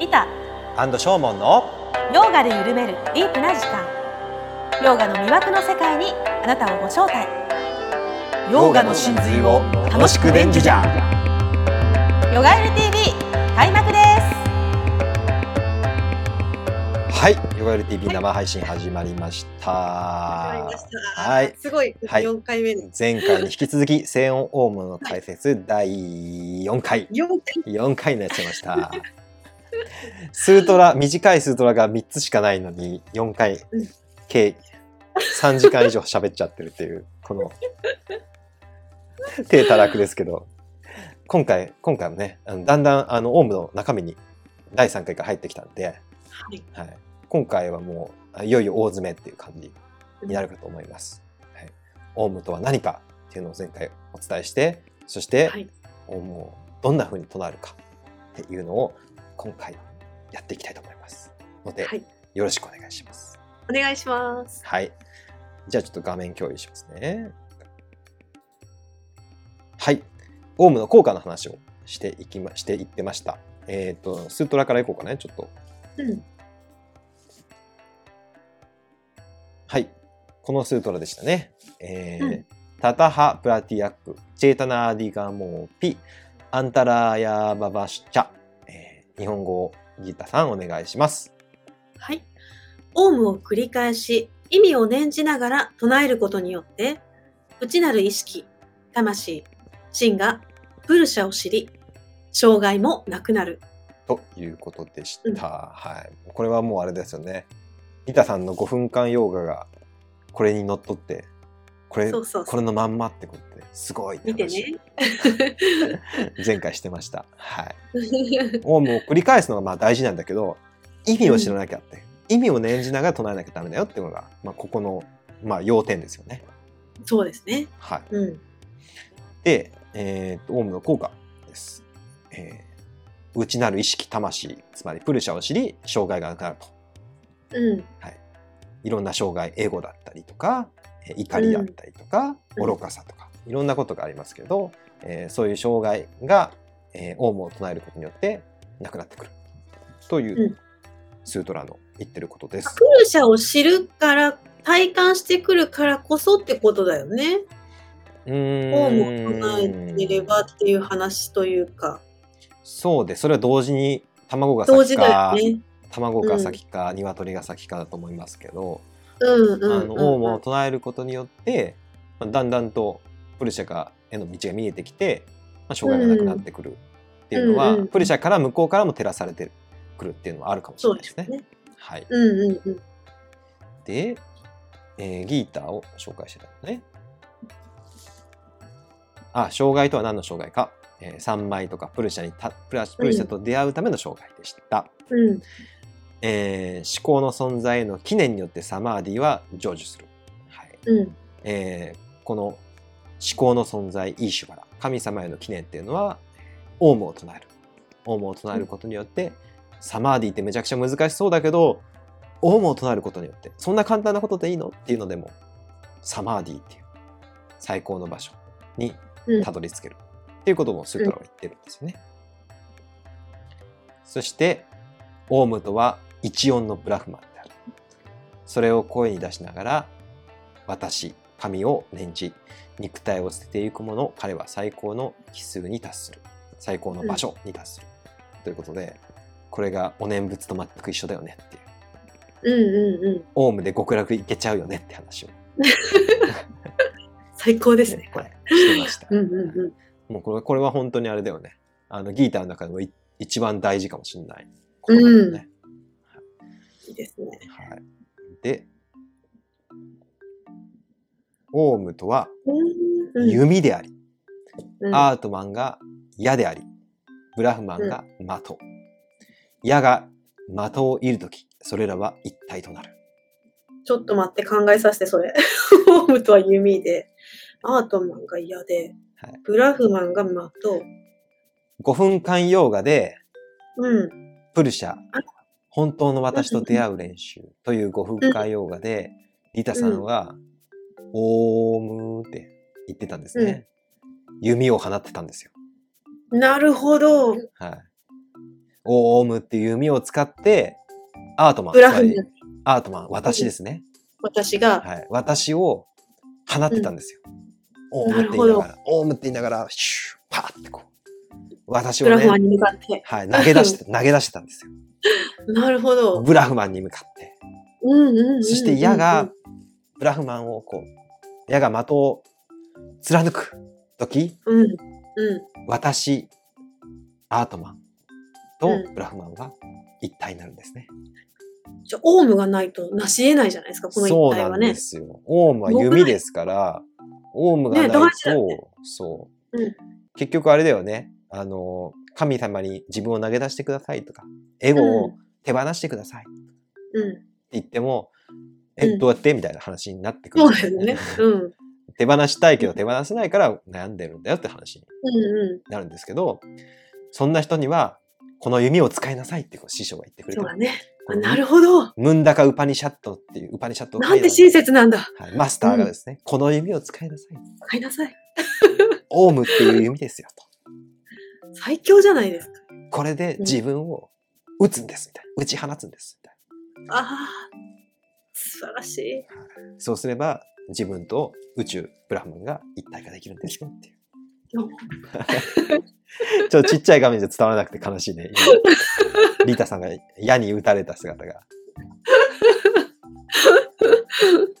リタアンドショーモンのヨガで緩めるディープな時間。ヨガの魅惑の世界にあなたをご招待。ヨガの真髄を楽しく伝授じゃ。ヨガエル TV 開幕です。はいヨガエル TV 生配信始まりました。始まりました。はい。すごい。はい。四回目です。前回に引き続き静音オウムの解説第4回。四回。4回になっちゃいましたスートラ短いスートラが3つしかないのに4回うん計3時間以上喋っちゃってるっていうこの手たらくですけど今回今回もねあのだんだんあのオウムの中身に第3回が入ってきたんで、はい。はい、今回はもうあいよいよ大詰めっていう感じになるかと思います。はい、オウムとは何かっていうのを前回お伝えしてそして、はい。オウムをどんな風に唱えるかっていうのを今回やっていきたいと思いますので、はい。よろしくお願いします。お願いします。はい。じゃあちょっと画面共有しますね。はい。オウムの効果の話をしていきま、していってました。えっ、と、スートラからいこうかね、ちょっと。うん。はい。このスートラでしたね。えーうんタタハプラティアック、チェータナーディガモーピ、アンタラーヤババシチャ。えー日本語をギタさんお願いします。はい。オウムを繰り返し、意味を念じながら唱えることによって、内なる意識、魂、真がプルシャを知り、障害もなくなる。ということでした。うんはい。これはもうあれですよね。ギタさんの5分間ヨガがこれにのっとって、これ、そうそうこれのまんまってことで、すごいって見て話ね。前回してました。はい。オウムを繰り返すのがまあ大事なんだけど、意味を知らなきゃって、意味を念じながら唱えなきゃダメだよっていうのが、まあ、ここの、まあ、要点ですよね。そうですね。はい。うん。で、えーと、オウムの効果です。えー内なる意識、魂、つまりプルシャを知り、障害がなくなると。うん。いろんな障害、エゴだったりとか、えー怒りだったりとか、うん愚かさとか、いろんなことがありますけど、えーそういう障害が、えーオウムを唱えることによってなくなってくる。という、うんスートラの言ってることです。プルシャを知るから、体感してくるからこそってことだよね。うーんオウムを唱えてればっていう話というか、そうで、それは同時に卵が先か、よね。卵が先か、鶏が先かだと思いますけど、うんうんあの、うんうん。オウムを唱えることによって、まあだんだんとプルシャがへの道が見えてきて、まあ、障害がなくなってくるっていうのは、うんうんプルシャから向こうからも照らされてくるっていうのはあるかもしれないですね。ですね。はい。うんうんうん。で、えーギーターを紹介してたのね。あ、障害とは何の障害か。えー、三枚とかプルシャにたプラプルシャと出会うための障害でした。うん。えー思考の存在への記念によってサマーディは成就する。はいうん。えーこの思考の存在、イーシュバラ、神様への記念っていうのは、オウムを唱える。オウムを唱えることによって、サマーディってめちゃくちゃ難しそうだけど、オウムを唱えることによって、そんな簡単なことでいいのっていうのでも、サマーディっていう最高の場所にうんたどり着ける。っていうこともスートラは言ってるんですよね。そして、オウムとは一音のブラフマンである。それを声に出しながら、私、神を念じ、肉体を捨てていく者、彼は最高の奇数に達する。最高の場所に達する。ということで、これがお念仏と全く一緒だよねっていう。うんうんうん。オウムで極楽行けちゃうよねって話を、最高ですね、これ。はいしてました。うんうんうん。もうこれこれは本当にあれだよね。あのギーターの中でもい一番大事かもしれないことだよね。いいですね。はい、で、オウムとはうんうん弓であり、うんアートマンが矢であり、ブラフマンが的。矢が的を射るとき、それらは一体となる。ちょっと待って考えさせて、それ。ホームとは弓で、アートマンが嫌で、はいブラフマンが的。5分間ヨガで、うん。プルシャ、本当の私と出会う練習という5分間ヨガで、リタさんは、オームって言ってたんですね。弓を放ってたんですよ。なるほど。はい。オームっていう弓を使って、アートマン、ブラフアートマン、私ですね。私が、はい。私を放ってたんですよ。オームって言いながら、オームって言いながら、シュー、パーってこう。私をね、ブラフマンに向かって。はい、投げ出して、投げ出してたんですよ。なるほど。ブラフマンに向かって。うんうんうんうんうん。そして矢が、ブラフマンをこう、矢が的を貫く時、うん、うん。私、アートマンとうんブラフマンは一体になるんですね。じゃあオウムがないと成し得ないじゃないですか、このそうなん一体はね。ですよ。オウムは弓ですから、オウムがないねと、大事だよそう、うん結局あれだよね。あの、神様に自分を投げ出してくださいとか、エゴを手放してくださいってうん。言っても、え、うんどうやって？みたいな話になってくるそんうだよね。うん。う ん手放したいけど手放せないから悩んでるんだよって話にうなるんですけど、そんな人には、この弓を使いなさいってこう師匠が言ってくん。れてそうだね。なるほど。ムンダカウパニシャットっていうウパニシャットなんて親切なんだ。はい、マスターがですね、この弓を使いなさい。買いなさい。オウムっていう弓ですよと。最強じゃないですか。これで自分を撃つんですみたいな。撃ち放つんですみたいああ、素晴らしい。な。そうすれば自分と宇宙、ブラフマンが一体化できるんですよっていう。ちょっとちっちゃい画面じゃ伝わらなくて悲しいね。今リータさんが矢に打たれた姿が。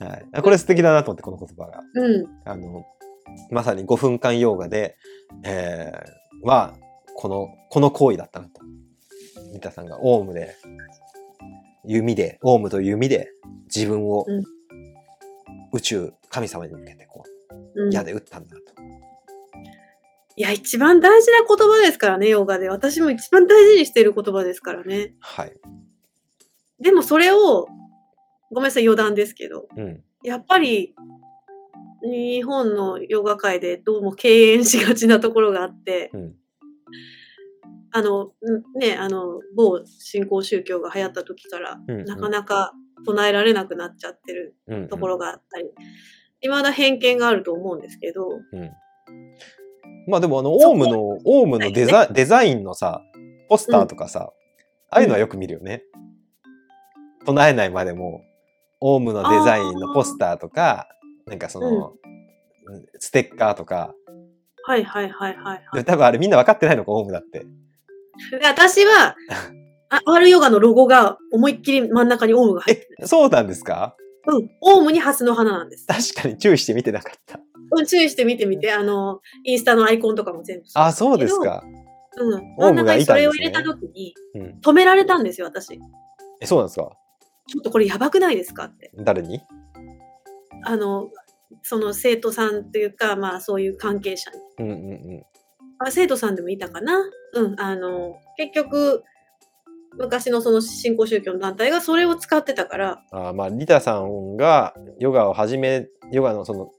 はい、これ素敵だなと思って、この言葉が。うん。あの、まさに5分間ヨーガで、えー、は、この、この行為だったなと。リタさんがオウムで、弓で、オウムと弓で自分をうん宇宙、神様に向けてこう、うん、矢で撃ったんだと。いや、一番大事な言葉ですからね、ヨガで。私も一番大事にしている言葉ですからね。はい。でもそれを、ごめんなさい、余談ですけど、うん。やっぱり、日本のヨガ界でどうも敬遠しがちなところがあって、うん。あの、んね、あの、某新興宗教が流行った時から、うん。なかなか唱えられなくなっちゃってるうんところがあったり、未だ偏見があると思うんですけど、うん。まあでもあの、オウムの、オウムのデザ,、デザインのさ、ポスターとかさ、ああいうのはよく見るよね。唱えないまでも、オウムのデザインのポスターとか、なんかその、ステッカーとか、はいはいはいはい、はいで多分あれみんな分かってないのか、オウムだって。で。私は、あ R ヨガのロゴが思いっきり真ん中にオウムが入ってる。そうなんですか？うん。オウムにハスの花なんです。確かに注意して見てなかった。うん、注意して見てみて、あの、インスタのアイコンとかも全部あ、そうです。か。うん。真ん中にそれを入れた時に、うん。止められたんですよ、私。ちえ、そうなんですか？ょっとこれやばくないですかって。誰に？あの、その生徒さんというか、まあそういう関係者に。うんうんうん。あ生徒さんでもいたかな？うん、あの、結局、昔のその新興宗教の団体がそれを使ってたから、あーまあ、リタさんがヨガを始め、ヨガのその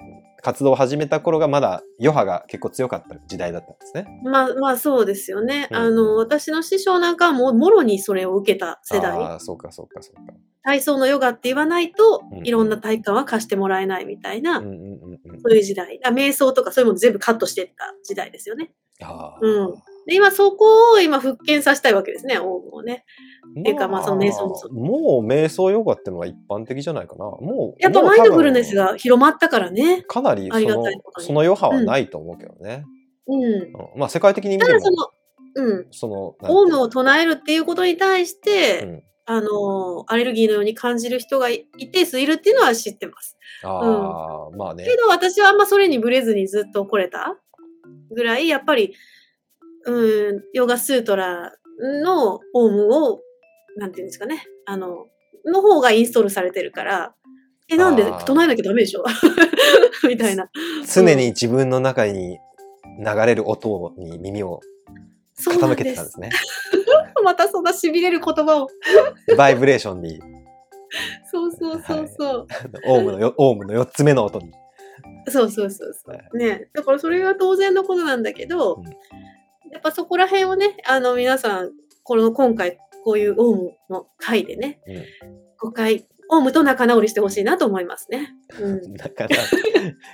活動を始めた頃がまだ余波が結構強かった時代だったんですね。まあまあそうですよね。うんあの、私の師匠なんかはもうもろにそれを受けた世代。ああ、そうかそうかそうか。体操のヨガって言わないとうん、いろんな体感は貸してもらえないみたいな、うんうんうんうん。そういう時代。あ瞑想とかそういうもの全部カットしてった時代ですよね。あうんで、今そこを今復権させたいわけですね、オウムをね。っていうかまあその瞑想もそうもう瞑想ヨガってのは一般的じゃないかな。もう。やっぱマインドフルネスが広まったからね。かなりそありがのたいその余波はないと思うけどね。うん。うんまあ世界的に見てもただそ、の、うん。その、オウムを唱えるっていうことに対して、いうんあの、アレルギーのように感じる人が一定数いるっていうのは知ってます。ああ、まあね。けど私はあんまそれにブレずにずっと来れたぐらい、やっぱり、うん、ヨガスートラのオウムを、なんていうんですかね、あの、の方がインストールされてるから、え、なんで唱えなきゃダメでしょ？みたいな。常に自分の中に流れる音に耳を傾けて。たんですね。またそんな痺れる言葉を。バイブレーションに、そうそうそうそう。オウムのよ、オウムの4つ目の音に。そうそうそうそ。はいうね。だからそれが当然のことなんだけど、うんやっぱそこら辺をね、あの皆さん、この今回こういうオウムの回でね、うん5回オウムと仲直りしてほしいなと思いますね。うん。だから、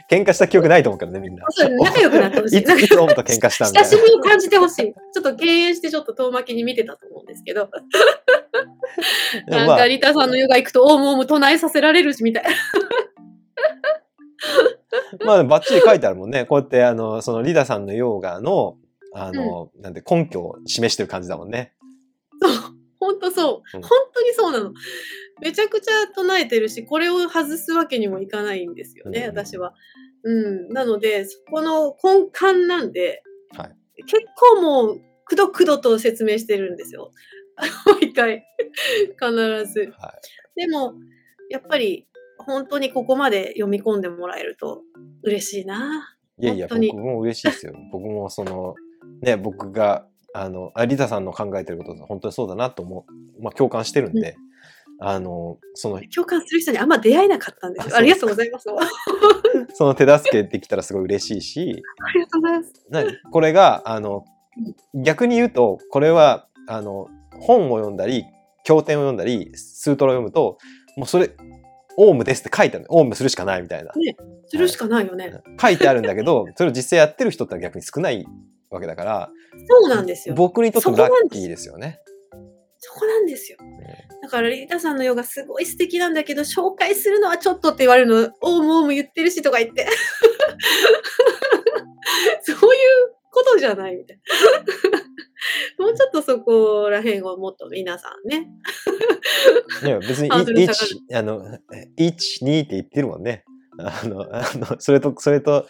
喧嘩した記憶ないと思うけどね、みんな。仲良くなってほしい。い ついつオウムと喧嘩したみたいな。親しみを感じてほしい。ちょっと敬遠してちょっと遠巻きに見てたと思うんですけど。なんかリタさんのヨガ行くとオウムオウム唱えさせられるしみたいな。まあ、バッチリ書いてあるもんね。こうやって、あの、そのリダさんのヨーガの、あの、なんて根拠を示してる感じだもんね。本当そう。うん本当にそうなの。めちゃくちゃ唱えてるし、これを外すわけにもいかないんですよね、うん私は。うん。なので、そこの根幹なんで、はい結構もう、くどくどと説明してるんですよ。毎回。必ず。はでも、やっぱり、本当にここまで読み込んでもらえると嬉しいな。いやいや、僕も嬉しいですよ。僕もその、ね、僕が、あの、あリダさんの考えてること、本当にそうだなと思う。まあ、共感してるんで、あの、その、共感する人にあんま出会えなかったんですよ。あありがとうございます。あ その手助けできたらすごい嬉しいし、りがとうございます。なこれが、あの、逆に言うと、これは、あの、本を読んだり、経典を読んだり、スートラを読むと、もうそれ、オウムですって書いてあるオウムするしかないみたいな。するしかないよね。書いてあるんだけど、それを実際やってる人って逆に少ないわけだから、そうなんですよ。僕にとってもラッキーですよね。そこなんですよ。うんだから、リータさんのヨガすごい素敵なんだけど、紹介するのはちょっとって言われるの、オウムオウム言ってるしとか言って。そういうことじゃないみたいな。もうちょっとそこら辺をもっと皆さんね。いや別にハードルい下がる一あの、1、2って言ってるもんね。あの、あの、それと、それと、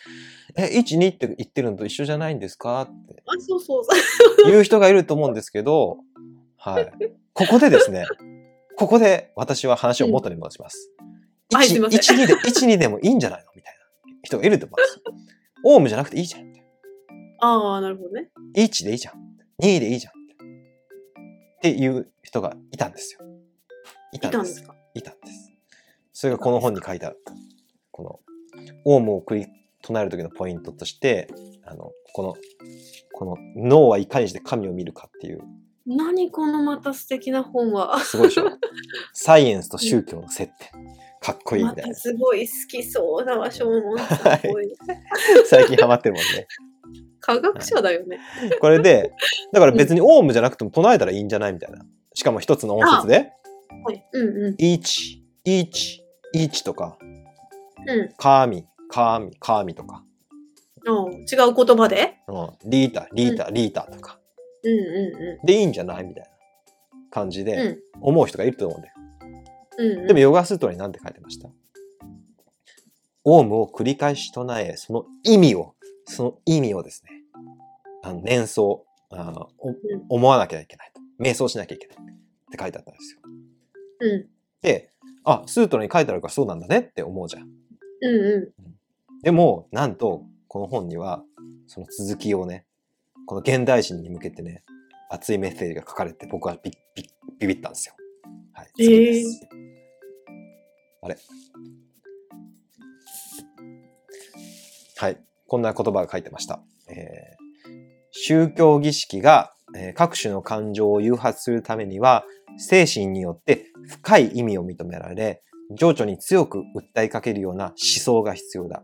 え、1、2って言ってるのと一緒じゃないんですか？ってあ、そうそうそう。言う人がいると思うんですけど、はい。ここでですね、ここで私は話を元に戻します。はいすいません1、2で、1、2でもいいんじゃないの？みたいな人がいると思うんですよ。オウムじゃなくていいじゃん。ああ、なるほどね。1でいいじゃん。2でいいじゃん。っていう人がいたんですよ。いいたんで。たんですすか？いたんです。それがこの本に書いてある。この、オウムを繰り唱える時のポイントとして、あの、この、この脳はいかにして神を見るかっていう、何このまた素敵な本は。すごいでしょ。サイエンスと宗教の接点。かっこいいみまたたいな。すごい好きそうだわ、しょうもんさん。最近ハマってるもんね。科学者だよね。これで、だから別にオウムじゃなくても唱えたらいいんじゃないみたいな。しかも一つの音節で、はい。うんうん。1、1、1とか、うん神、神、神とか、おう違う言葉で？うん、リータ、リータ、リータとか、うんうでいいんじゃない？みたいな感じんうん。うでん思う人がいると思うんだよ。うんうん。でもヨガスートラに何て書いてました？オウムを繰り返し唱え、その意味を、その意味をですね、あの念想。あお思わなきゃいけないと。瞑想しなきゃいけないって書いてあったんですよ。うん。で、あ、スートラに書いてあるからそうなんだねって思うじゃん。うんうでも、なんと、この本には、その続きをね、この現代人に向けてね、熱いメッセージが書かれて、僕はビビビビったんですよ。はい、次です。あれはい、こんな言葉が書いてました。えー宗教儀式が、えー各種の感情を誘発するためには、精神によって深い意味を認められ、情緒に強く訴えかけるような思想が必要だ。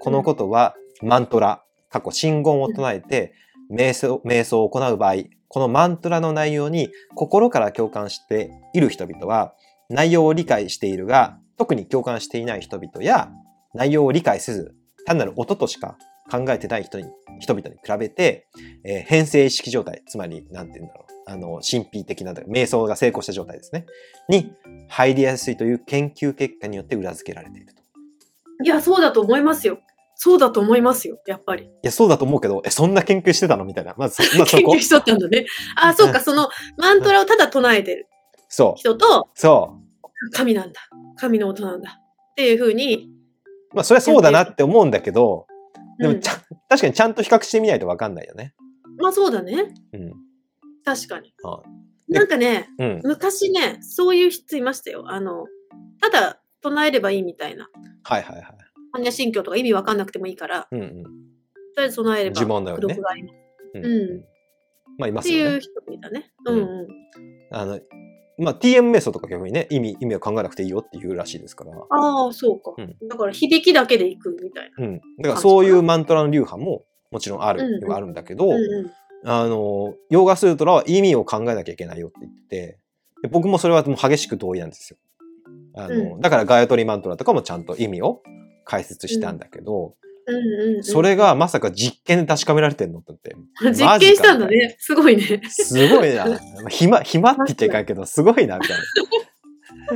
このことは、マントラ、過去信言を唱えて、瞑想、瞑想を行う場合、このマントラの内容に心から共感している人々は、内容を理解しているが、特に共感していない人々や、内容を理解せず、単なる音としか考えてない人に、人々に比べて、えー変性意識状態、つまり、なんて言うんだろう。あの、神秘的な、瞑想が成功した状態ですね。に入りやすいという研究結果によって裏付けられていると。ん。いや、そうだと思いますよ。そうだと思いますよ、やっぱり。いや、そうだと思うけど、え、そんな研究してたの？みたいな。まず、まずそこ研究。しとったんだね。あ、そうか、そのマントラをただ唱えてるそう。人と、そ神なんだ。神の音なんだ。っていうふうに、う。まあ、それはそうだなって思うんだけど、でうんもちゃん、確かにちゃんと比較してみないとわかんないよね。まあそうだね。うん。確かに。あでなんかね、うん。昔ね、そういう人いましたよ。あの、ただ唱えればいいみたいな。はいはいはい。般若心経とか意味わかんなくてもいいから、うんうん。とりあえず唱えれば、呪文のようにねうんうんまあ、いまっていうすよね。人もいたね。ううんんうん。あの、まあ TM 瞑想とか逆にね、意味、意味を考えなくていいよっていうらしいですから。ああ、そうか、うんだから響きだけでいくみたいうん。だからそういうマントラの流派ももちろんあうんうんあるんだけど、な。うんうん。あの、ヨーガスートラは意味を考えなきゃいけないよって言ってて、で僕もそれはもう激しく同意なんですよ。あの、うだからガヤトリマントラとかもちゃんと意味を解説したんだけど、うんうんうん、それがまさか実験で確かめられてんのって思って。実験したんだね。すごいね。すごいな。暇、暇って言っちゃいかんけど、すごいな、みたいな。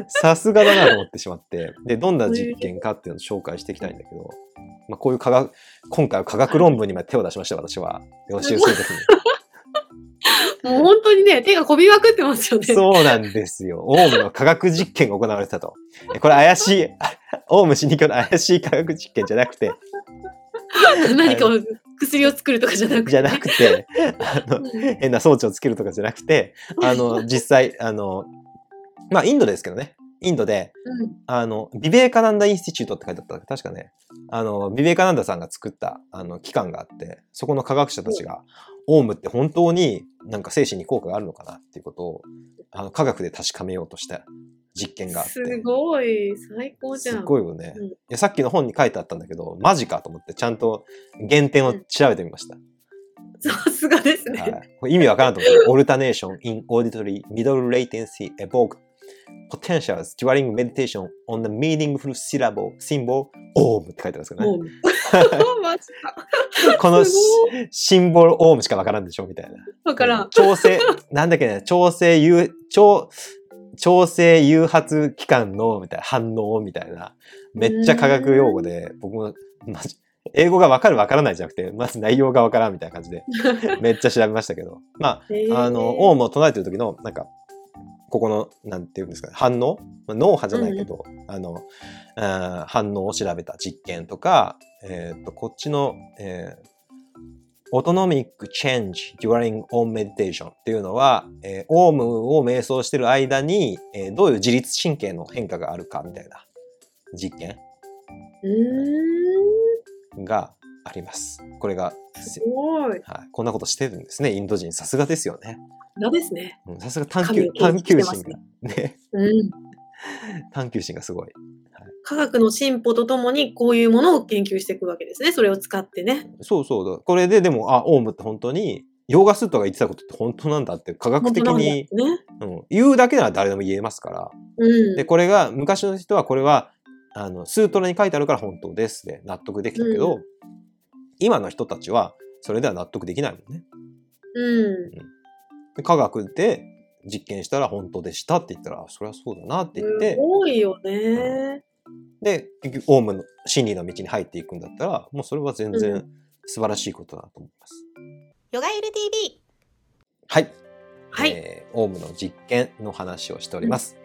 さすがだなと思ってしまって。で、どんな実験かっていうのを紹介していきたいんだけど、まあ、こういう科学、今回は科学論文にまで手を出しました、私は。予習するときに。もう本当にね、手がこびまくってますよね。そうなんですよ。オウムの科学実験が行われてたと。えこれ怪しい、オウム死に教の怪しい科学実験じゃなくて、何かを薬を作るとかじゃなくて。じゃなくて、あの、うん変な装置をつけるとかじゃなくて、あの、実際、あの、まあ、インドですけどね。インドで、うんあの、ビベーカナンダインスティチュートって書いてあった。確かね。あの、ビベーカナンダさんが作った、あの、機関があって、そこの科学者たちが、オウムって本当になんか精神に効果があるのかなっていうことを、あの、科学で確かめようとした実験があって。すごい、最高じゃん。すごいよね、うんいやさっきの本に書いてあったんだけど、マジかと思ってちゃんと原点を調べてみました。さすがですね。はい、意味わからんと思って、オルタネーション in auditory middle latency evoke potentials during meditation on the meaningful syllable symbol OM って書いてあるんですけどもね。う。マジか。このシンボル OM しかわからんでしょみたいな。わからん。調整、なんだっけね、調整誘、調、調整誘発機関の、みたいな、反応みたいな。めっちゃ科学用語で、僕も、マジ、英語がわかるわからないじゃなくて、まず内容がわからんみたいな感じで、めっちゃ調べましたけど。まあ、あの、オウムを唱えてる時の、なんか、ここの、なんていうんですかね、反応？まあ脳波じゃないけど、あの、あー反応を調べた実験とか、えっ、と、こっちの、えー、Autonomic Change During Om Meditation っていうのは、えー、オウムを瞑想してる間に、えーどういう自律神経の変化があるかみたいな実験。があります。これが、すごい。はい、こんなことしてるんですね、インド人。さすがですよね。だですね。うんさすが探求探求心が、ね、うん。探求心がすごい。科学の進歩とともにこういうものを研究していくわけですね。それを使ってね。そうそうだ。これででも、あ、オウムって本当に、ヨーガスートが言ってたことって本当なんだって科学的に、ね。うん、言うだけなら誰でも言えますから。うん。で、これが、昔の人はこれは、あの、スートラに書いてあるから本当ですで納得できたけど、う今の人たちはそれでは納得できないもんね。うん。で科学で実験したら本当でしたって言ったら、あそれはそうだなって言っすて、ごいよね。で、結局、オウムの真理の道に入っていくんだったら、もうそれは全う然素晴らしいことだと思います。ヨガエル TV はい。はい。えーオウムの実験の話をしております。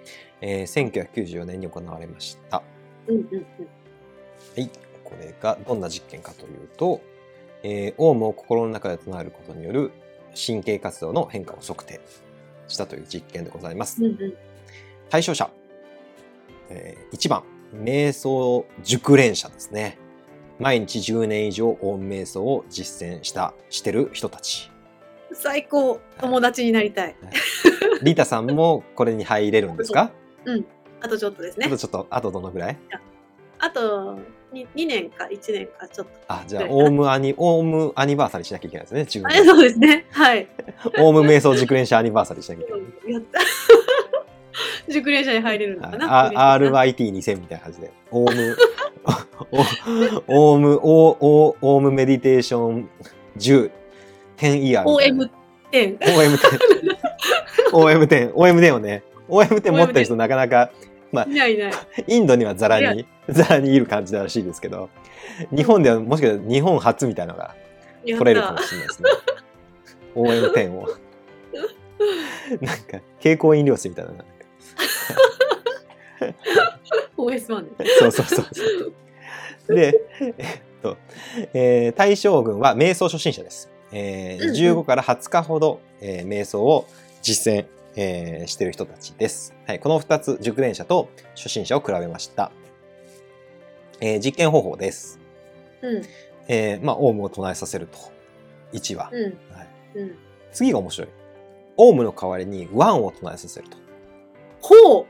えー1994年に行われました。うんうんうん。はい。これがどんな実験かというと、えーオウムを心の中で唱えることによる神経活動の変化を測定したという実験でございます。うんうん。対象者、えー1番、瞑想熟練者ですね。毎日10年以上オウム瞑想を実践した、してる人たち。最高。友達になりたい。リタさんもこれに入れるんですか？あとちょっとですねあと。ちょっと、あとどのぐらい？あと 2, 2年か1年かちょっと。あ、じゃあ、はいオウムアニ、オウムアニバーサリーしなきゃいけないですね。10あれ年。そうですね。はい。オウム瞑想熟練者アニバーサリーしなきゃいけない。やった。熟練者に入れるのかな。あ嬉しい RYT2000 みたいな感じで。オウム、おオウム、オウオウオウムメディテーション10、10イヤーみたいな。OM10。OM10。OM10。OM10 をね。OM10 持ってる人なかなか、いないいない。インドにはザラに、ザラにいる感じらしいですけど、日本ではもしかしたら日本初みたいなのが取れるかもた。しれないですね。OM10 を。なんか、蛍光飲料水みたいな。OS1 ね。そうそうそうそう。で、えっと、えー対象群は瞑想初心者です。えーうんうん15から20日ほど、えー瞑想を実践、えーしている人たちです。はい、この2つ、熟練者と初心者を比べました。えー実験方法です。うん。えーまあ、オウムを唱えさせると。1は。うん。はい、うん。次が面白い。オウムの代わりに one を唱えさせると。ほ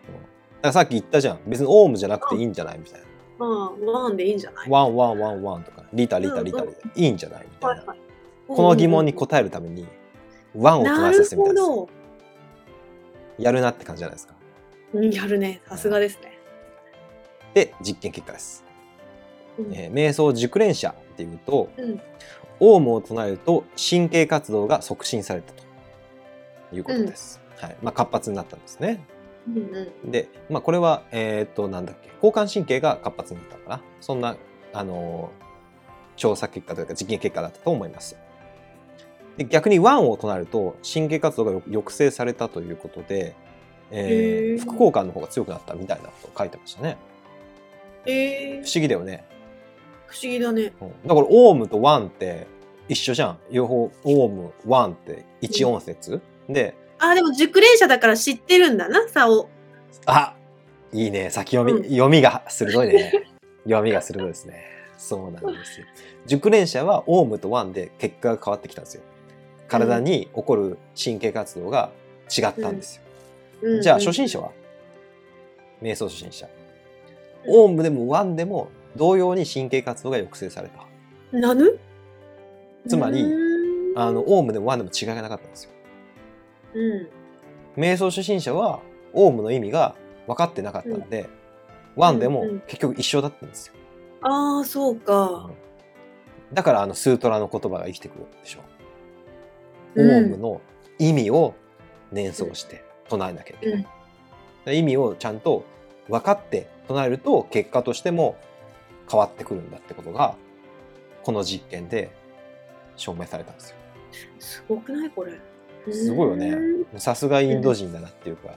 う。さっき言ったじゃん。別にオウムじゃなくていいんじゃないみたいな。まあ、 one でいいんじゃない？ one one one one とか、リタリタリタリタ、いいんじゃないみたいな。はいはい。この疑問に答えるために、 one を唱えさせてみたっぽいです。やるなって感じじゃないですか。うんやるね。さすがですね。で、実験結果です。うんえー瞑想熟練者っていうと、うんオウムを唱えると神経活動が促進されたということです。はい。まあ、活発になったんですね。うんうんで、まあ、これは、えーっと、なんだっけ、交感神経が活発になったのかな。そんな、あのー調査結果というか実験結果だったと思います。で逆にワンを唱えると神経活動がよ抑制されたということで、えー副交感の方が強くなったみたいなことを書いてましたね。えー不、思議だよね。不思議だね。うんだからオウムとワンって一緒じゃん。両方オウム、ワンって一音節、で、あ、でも熟練者だから知ってるんだな、差を。あいいね。先読み、うん読みが鋭いね。読みが鋭いですね。そうなんですよ。熟練者はオウムとワンで結果が変わってきたんですよ。体に起こる神経活動が違ったんですよ。うんじゃあ初心者は？瞑想初心者。オウムでもワンでも同様に神経活動が抑制された。なぬ？つまりあの、オウムでもワンでも違いがなかったんですよ。うん。瞑想初心者はオウムの意味が分かってなかったんで、ワンでもうんうん結局一緒だったんですよ。ああ、そうか。だからあのスートラの言葉が生きてくるんでしょう。うんオウムの意味を念想して唱えなきゃいけない。意味をちゃんと分かって唱えると結果としても変わってくるんだってことがこの実験で証明されたんですよ。すごくないこれ。すごいよね。さすがインド人だなっていうか、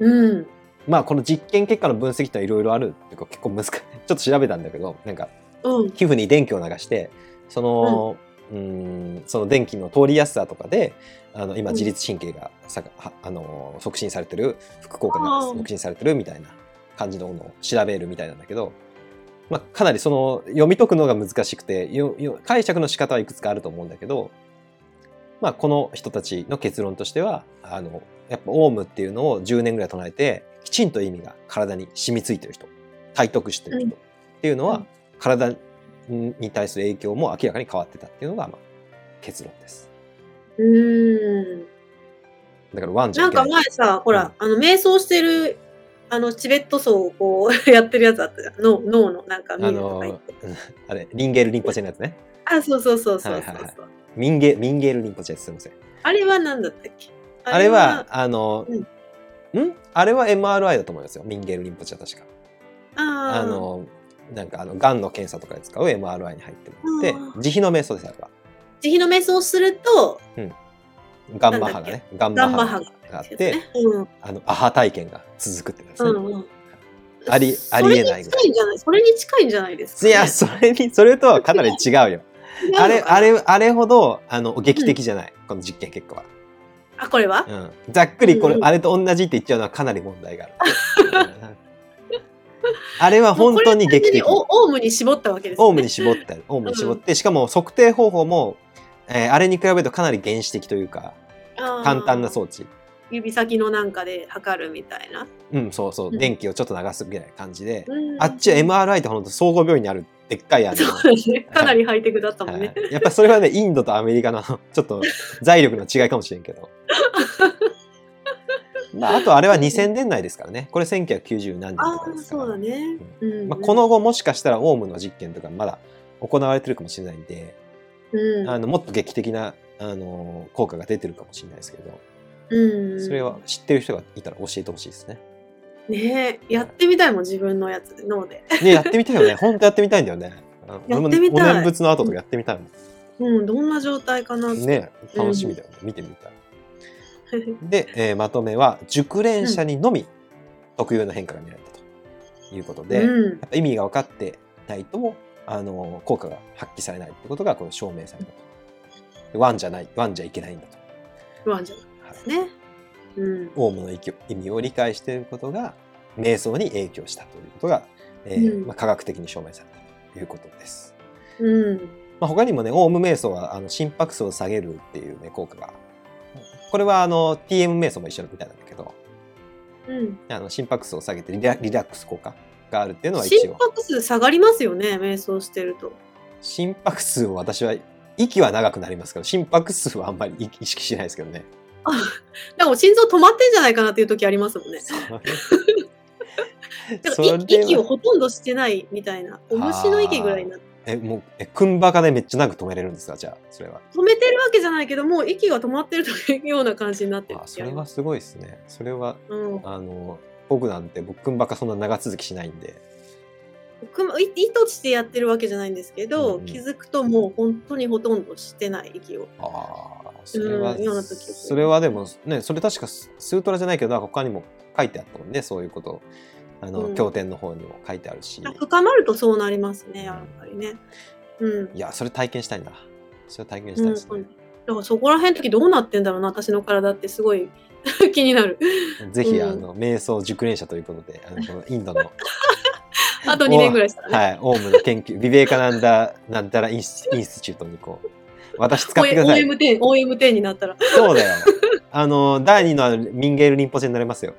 うん。まあこの実験結果の分析っていろいろあるっていうか結構難しい。ちょっと調べたんだけどなんかうん。皮膚に電気を流してその、うーんその電気の通りやすさとかであの今うん。自律神経がさはあの促進されてる副交感が促進されてるみたいな感じのものを調べるみたいなんだけど、まあ、かなりその読み解くのが難しくてよよ解釈の仕方はいくつかあると思うんだけど、まあ、この人たちの結論としてはあのやっぱオウムっていうのを10年ぐらい唱えてきちんと意味が体に染みついてる人体得してる人っていうのは、うん体に対する影響も明らかに変わってたっていうのが、まあ、結論です。うーん。だからワンじゃないんか。前さ、ほら、あの、瞑想してる、あの、チベット層をこう、やってるやつあったじゃん。脳脳の、なんか、あ見るとのか言って。あれ、リンゲールリンポチェのやつね。あ、そうそうそうそうそうそう、はいはいはいミンゲミンゲールリンポチェです。すみません。あれは何だったっけ？あれは、、あの、うんん？あれは MRI だと思いますよ。ミンゲールリンポチェは確か。あーあの、なんかあの、がんの検査とかで使う MRI に入ってもらってあー、慈悲の瞑想です、あれは。慈悲の瞑想をすると、ガンマ波がね、ガンマ波があって、ね、うん。あの、アハ体験が続くってやつね。うんうん。ありありえないぐらいそれに近いんじゃないそれに近いんじゃないですか、ね。いや、それに、それとはかなり違うよ。あれ、あ。れ、あれほど、あの、劇的じゃない。この実験結果は。あ、これは？うん。ざっくりこれ、うんうんあれと同じって言っちゃうのはかなり問題がある。うんあれは本当に劇的。オオウムに絞ったわけですね。オウムに絞って。オウムに絞って、しかも測定方法も、えーあれに比べるとかなり原始的というか、簡単な装置。指先のなんかで測るみたいな。うん、そうそう。うん電気をちょっと流すぐらいな感じで、うんあっちは MRI って本当総合病院にあるでっかいあの、そうだね。かなりハイテクだったもんね。はいやっぱりそれはね、インドとアメリカの ちょっと財力の違いかもしれんけど。まあ、あとあれは2000年内ですからね。これ1990何年とかですから。そうだね。うんまあ、この後もしかしたらオウムの実験とかまだ行われてるかもしれないんで、うん、あのもっと劇的なあの効果が出てるかもしれないですけど、うん、それは知ってる人がいたら教えてほしいですね。ねえやってみたいもん自分のやつで脳で。ね、やってみたいよね。本当やってみたいんだよね。やってみたいお念仏の後とかやってみたいもうん、どんな状態かな。ね、楽しみだよね。見てみたい。で、えーまとめは熟練者にのみ特有の変化が見られたということで、うん意味が分かってないとあの効果が発揮されないってことがこれ証明されたと。でワンじゃないワンじゃいけないんだと。不安じゃないですね。うん。オウムの意意味を理解していることが瞑想に影響したということが、えーうんまあ、科学的に証明されたということです。うん。まあ、他にもね、オウム瞑想はあの心拍数を下げるっていうね、効果が。これはあの TM 瞑想も一緒みたいなんだけど、うん。あの心拍数を下げてリラリラックス効果があるっていうのは一心応拍数下がりますよね、瞑想してると。心拍数を私は息は長くなりますけど心拍数はあんまり意意識しないですけどね。でも心臓止まってんじゃないかなっていう時ありますもんね。だからい息をほとんどしてないみたいな。お虫の息ぐらいになって。えもうえクンバカでめっちゃ長く止めれるんですか？じゃあそれは。止めてるわけじゃないけども、息が止まってるというような感じになってるあそれはすごいですね。それはうん。あの僕なんて僕クンバカそんな長続きしないんで。意図してやってるわけじゃないんですけど、うんうん気づくともう本当にほとんどしてない息を。ああそれは、それはでもねそれ確かススートラじゃないけど他にも書いてあったもんねそういうことあの、うん経典の方にも書いてあるし。深まるとそうなりますね、やっぱりね。うん。いやそれ体験したいな。それ体験したいですね。うんだからそこら辺の時どうなってんだろうな、私の体ってすごい 気になる。ぜひ、うんあの瞑想熟練者ということであのこのインドの あと2年ぐらいしたらね。はい、オウムの研究、ビベーカナンダ、なんたらインス institute にこう、私使ってください。OM10、OM10 になったら。そうだよ。あの、第二のミンゲールリンポチェになれますよ。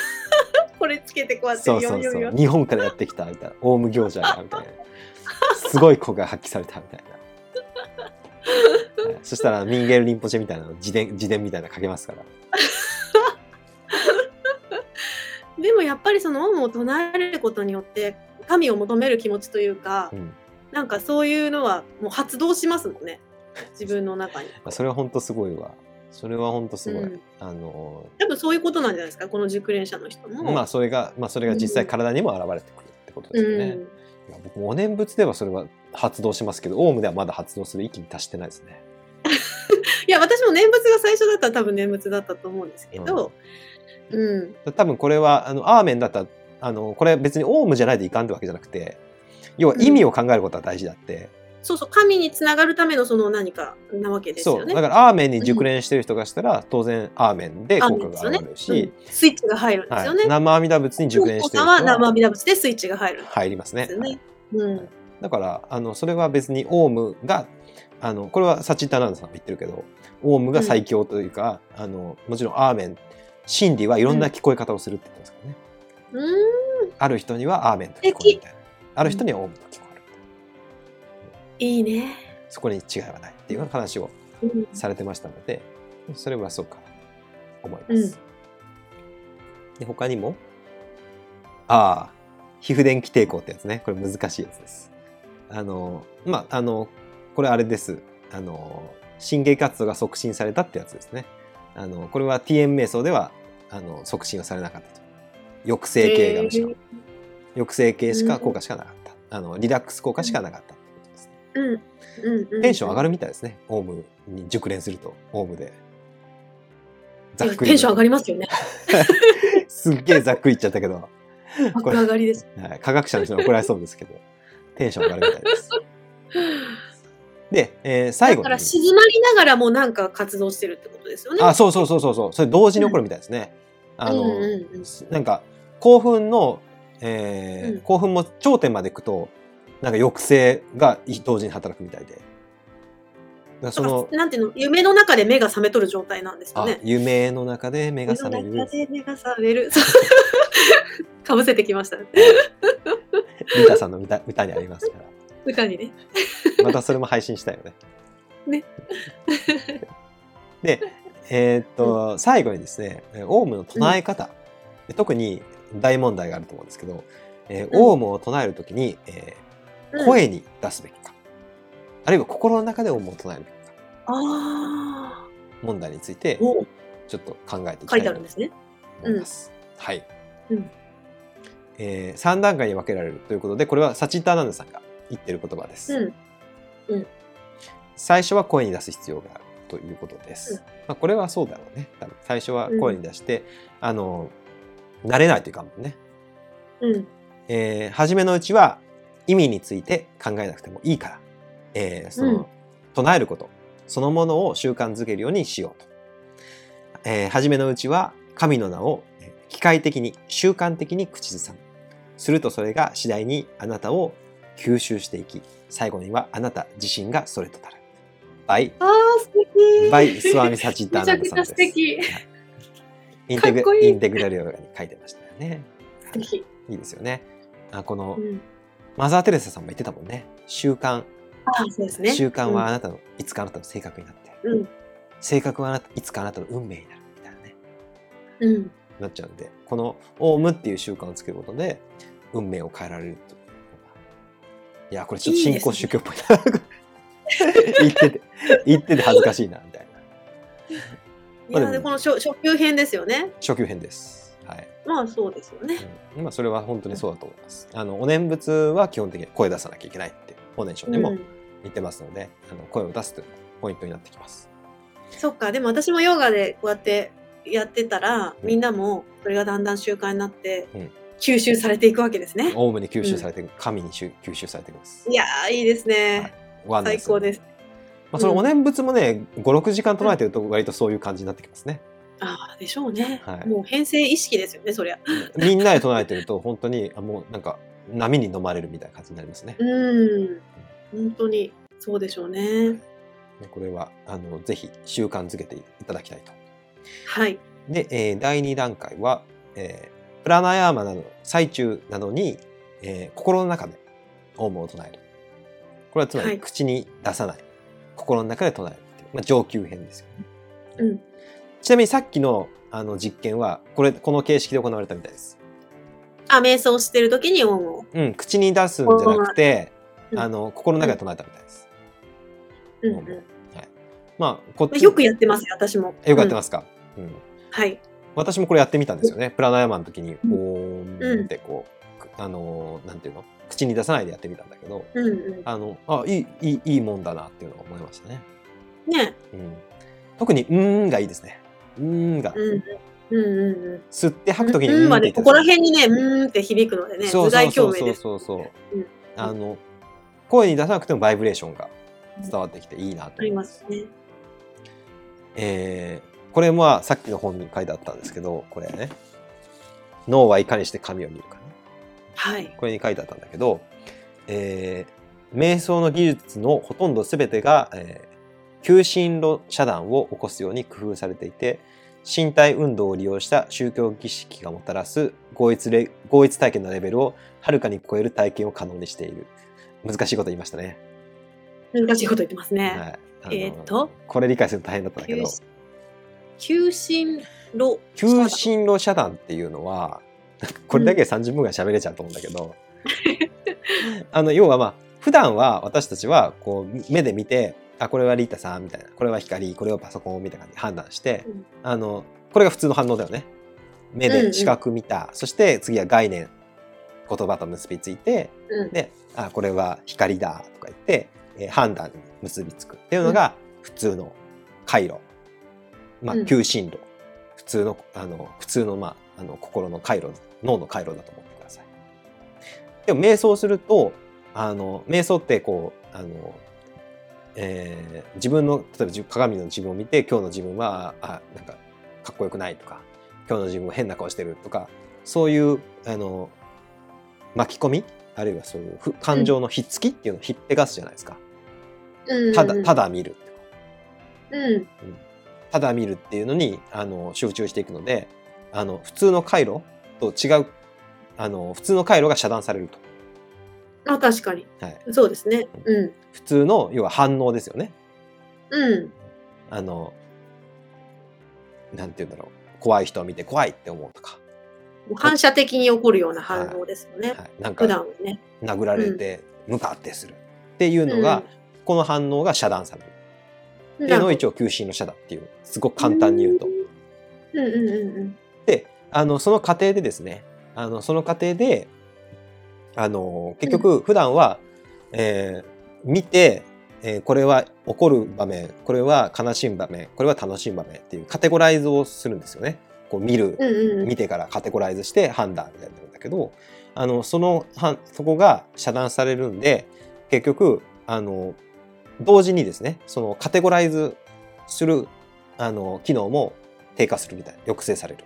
これつけてこうやってそうそうそう。日本からやってきた、みたいな。オウム行者が、みたいな。すごい子が発揮された、みたいな。はいそしたら、ミンゲールリンポチェみたいなの自伝、自伝みたいなの書けますから。でもやっぱりそのオウムを唱えることによって、神を求める気持ちというか、うん。なんかそういうのはもう発動しますもんね。自分の中に。まあそれは本当すごいわ。それは本当すごい。うんあの、多分そういうことなんじゃないですか、この熟練者の人も。まあ、それが、まあ、それが実際体にも現れてくるってことですよね。うん、いや僕もお念仏ではそれは発動しますけど、オウムではまだ発動する域に達してないですね。いや、私も念仏が最初だったら多分念仏だったと思うんですけど、うん。多分これは、あの、アーメンだったら、あの、これは別にオウムじゃないといかんってわけじゃなくて、要は意味を考えることは大事だって、そうそう、神につながるためのその何かなわけですそう、よね。だからアーメンに熟練してる人がしたら、当然アーメンで効果が現れるし、うんスイッチが入るんですよね。はい、生阿弥陀仏に熟練してる人は生阿は弥陀仏でスイッチが入るん入りますね。はいうん。だから、あの、それは別にオウムが、あの、これはサチッタナンダさんも言ってるけど、オウムが最強というか、あの、もちろんアーメン、真理はいろんな聞こえ方をするって言ってますからね。うーん、ある人にはアーメンと聞こえるみたいな。ある人にはオウムと聞こえるいな。いいね。そこに違いはないっていう話をうん。されてましたので、それはそうかなと思います。で他にも、ああ、皮膚電気抵抗ってやつね。これ難しいやつです。あの、まあ、あの、これあれです。あの、神経活動が促進されたってやつですね。あの、これは TM 瞑想では、あの、促進はされなかったと。抑制系がむしろ。抑制系しか効果しかなかった。あの、リラックス効果しかなかったテンション上がるみたいですね。オウムに熟練すると、オウムで。ざっくり。テンション上がりますよね。すっげえざっくり言っちゃったけど、爆上がりです。はい、科学者の人に怒られそうですけど、テンション上がるみたいです。で、えー最後にだから静まりながらもなんか活動してるってことですよね。あ、そうそうそうそうそう、それ同時に起こるみたいですね。あの、うんうんうんなんか興奮の、えーうん興奮も頂点までいくと、なんか抑制が同時に働くみたいで。だそのなんていうの、夢の中で目が覚めとる状態なんですよあね。夢の中で目が覚める夢の中。で目が覚める。かぶせてきましたね。リタさんの歌歌にありますから。歌にね。またそれも配信したよね。ね。で、えーっと、最後にですね、えーオウムの唱え方、で特に大問題があると思うんですけど、えーうんオウムを唱えるときに、えー声に出すべきか、あるいは心の中でオウムを唱えるべきか、あ問題についてちょっと考えていきたいとあるんですね。思います。はい。うんえ3段階に分けられるということで、これはサチッターナンダさんが言ってる言葉です。うん。最初は声に出す必要があるということです。うんまあ、これはそうだろうね。多分最初は声に出して、あの、慣れないというかもね。うん。えー初めのうちは意味について考えなくてもいいから、えーその、うん唱えること、そのものを習慣づけるようにしようと。えー初めのうちは神の名をえー機械的に、習慣的に口ずさむ。するとそれが次第にあなたを吸収していき、最後にはあなた自身がそれとなる。バイ、ああ、素敵。バイ、スワミサチッターナンダさんです。めちゃくちゃ素敵はいインテグいいインテグラルヨガに書いてましたよね。ぜひ。いいですよね。あこのうん。マザー・テレサさんも言ってたもんね。習慣、あそうですね。習慣はあなたの、いつかあなたの性格になって、うん。性格はあなたいつかあなたの運命になるみたいなね、うん。うん。なっちゃうんで、このオウムっていう習慣をつけることで、運命を変えられるといや、これちょっと新興宗教っぽいな。言ってて、言ってて恥ずかしいな、みたいな。いや、でこの初初級編ですよね。初級編です。はい。まあそうですよね。うん、まあそれは本当にそうだと思います。あのお念仏は基本的に声出さなきゃいけないって法然書でもうん言ってますので、あの声を出すというポイントになってきます。そっか、でも私もヨガでこうやってやってたら、うんみんなもそれがだんだん習慣になってうん、吸収されていくわけですね。オウムに吸収されていく、神に吸吸収されていきます。いやー、いいですね。ワンダ最高です。まあ、そのお念仏もね、5、6時間唱えてると割とそういう感じになってきますね。ああ、でしょうね。はいもう編成意識ですよね、そりゃ。みんなで唱えてると本当にあもうなんか波に飲まれるみたいな感じになりますね。うん。本当に、そうでしょうね。これはあのぜひ習慣づけていただきたいと。はい。で、えー第2段階は、えープラナヤーマなどの最中などに、えー心の中でオウムを唱える。これはつまりはい口に出さない。心の中で唱えるっていう、まあ、上級編ですよね。うん。ちなみにさっきのあの実験はこれこの形式で行われたみたいです。あ、瞑想してる時にオウムを。うん、口に出すんじゃなくて、うんあの心の中で唱えたみたいです。うんオウムをまあこっうん、ちよくやってますよ、私も。す。よくやってますか？うんはい。私もこれやってみたんですよね。プラナヤマの時に、うんおーんってこう、くあのーなんていうの？口に出さないでやってみたんだけど、うんうあの、あ、いい、いい、いいもんだなっていうのを思いましたね。ん。ね。うん。特に、うーんがいいですね。うーんが。うん。うんうんうん。吸って吐く時に、うんはね、ここら辺にね、うーんって響くのでね、そう頭蓋そうそうそう共鳴です。そうそう。うんあの、声に出さなくてもバイブレーションが伝わってきていいなと思いま。ますすね。えーこれもさっきの本に書いてあったんですけど、これね、脳はいかにして神を見るかね。はい。これに書いてあったんだけど、えー瞑想の技術のほとんど全てが、えー求心路遮断を起こすように工夫されていて、身体運動を利用した宗教儀式がもたらす合一レ合一体験のレベルをはるかに超える体験を可能にしている。難しいこと言いましたね。難しいこと言ってますね。はい、えーっと、これ理解すると大変だったんだけど、求心路。求心路遮断っていうのは、これだけで30分ぐらい喋れちゃうと思うんだけど、あの、要はまあ、普段は私たちはこう目で見て、あ、これはリータさんみたいな、これは光、これはパソコンみたいな感じで判断して、うんあの、これが普通の反応だよね。目うんうんで視覚見た、そして次は概念、言葉と結びついて、うんで、あ、これは光だとか言って、えー判断に結びつくっていうのが普通の回路。まあう、ん求心路。普通の、あの、普通の、まあ、あの、心の回路、脳の回路だと思ってください。でも、瞑想すると、あの、瞑想ってこう、あの、えー自分の、例えば自鏡の自分を見て、今日の自分は、あ、なんか、かっこよくないとか、今日の自分は変な顔してるとか、そういう、あの、巻き込みあるいはそういうふ感情のひっつきっていうのをひっぺがすじゃないですか。うんただ、た。だ見るってうん。ただ見るっていうのにあの集中していくのであの普通の回路と違うあの普通の回路が遮断されると、あ、確かに。はい、そうですね。うん。普通の要は反応ですよねうん。あのなんて言うんだろう怖い人を見て怖いって思うとか、反射的に起こるような反応ですよね。はい、なん普段かはね。殴られて向かってするっていうのが、この反応が遮断されるうん、っていうのを一応求心の遮断っていうすごく簡単に言うと。うんうんうんうん。で、あの、その過程でですね、あの、その過程で、あの、結局、普段は、えー見て、えーこれは怒る場面、これは悲しむ場面、これは楽しむ場面っていうカテゴライズをするんですよね。こう見る、うんうんうん。見てからカテゴライズして判断みたいになるんだけど、あの、その、はそこが遮断されるんで、結局、あの、同時にですね、そのカテゴライズする、あの、機能も低下するみたいな、抑制される。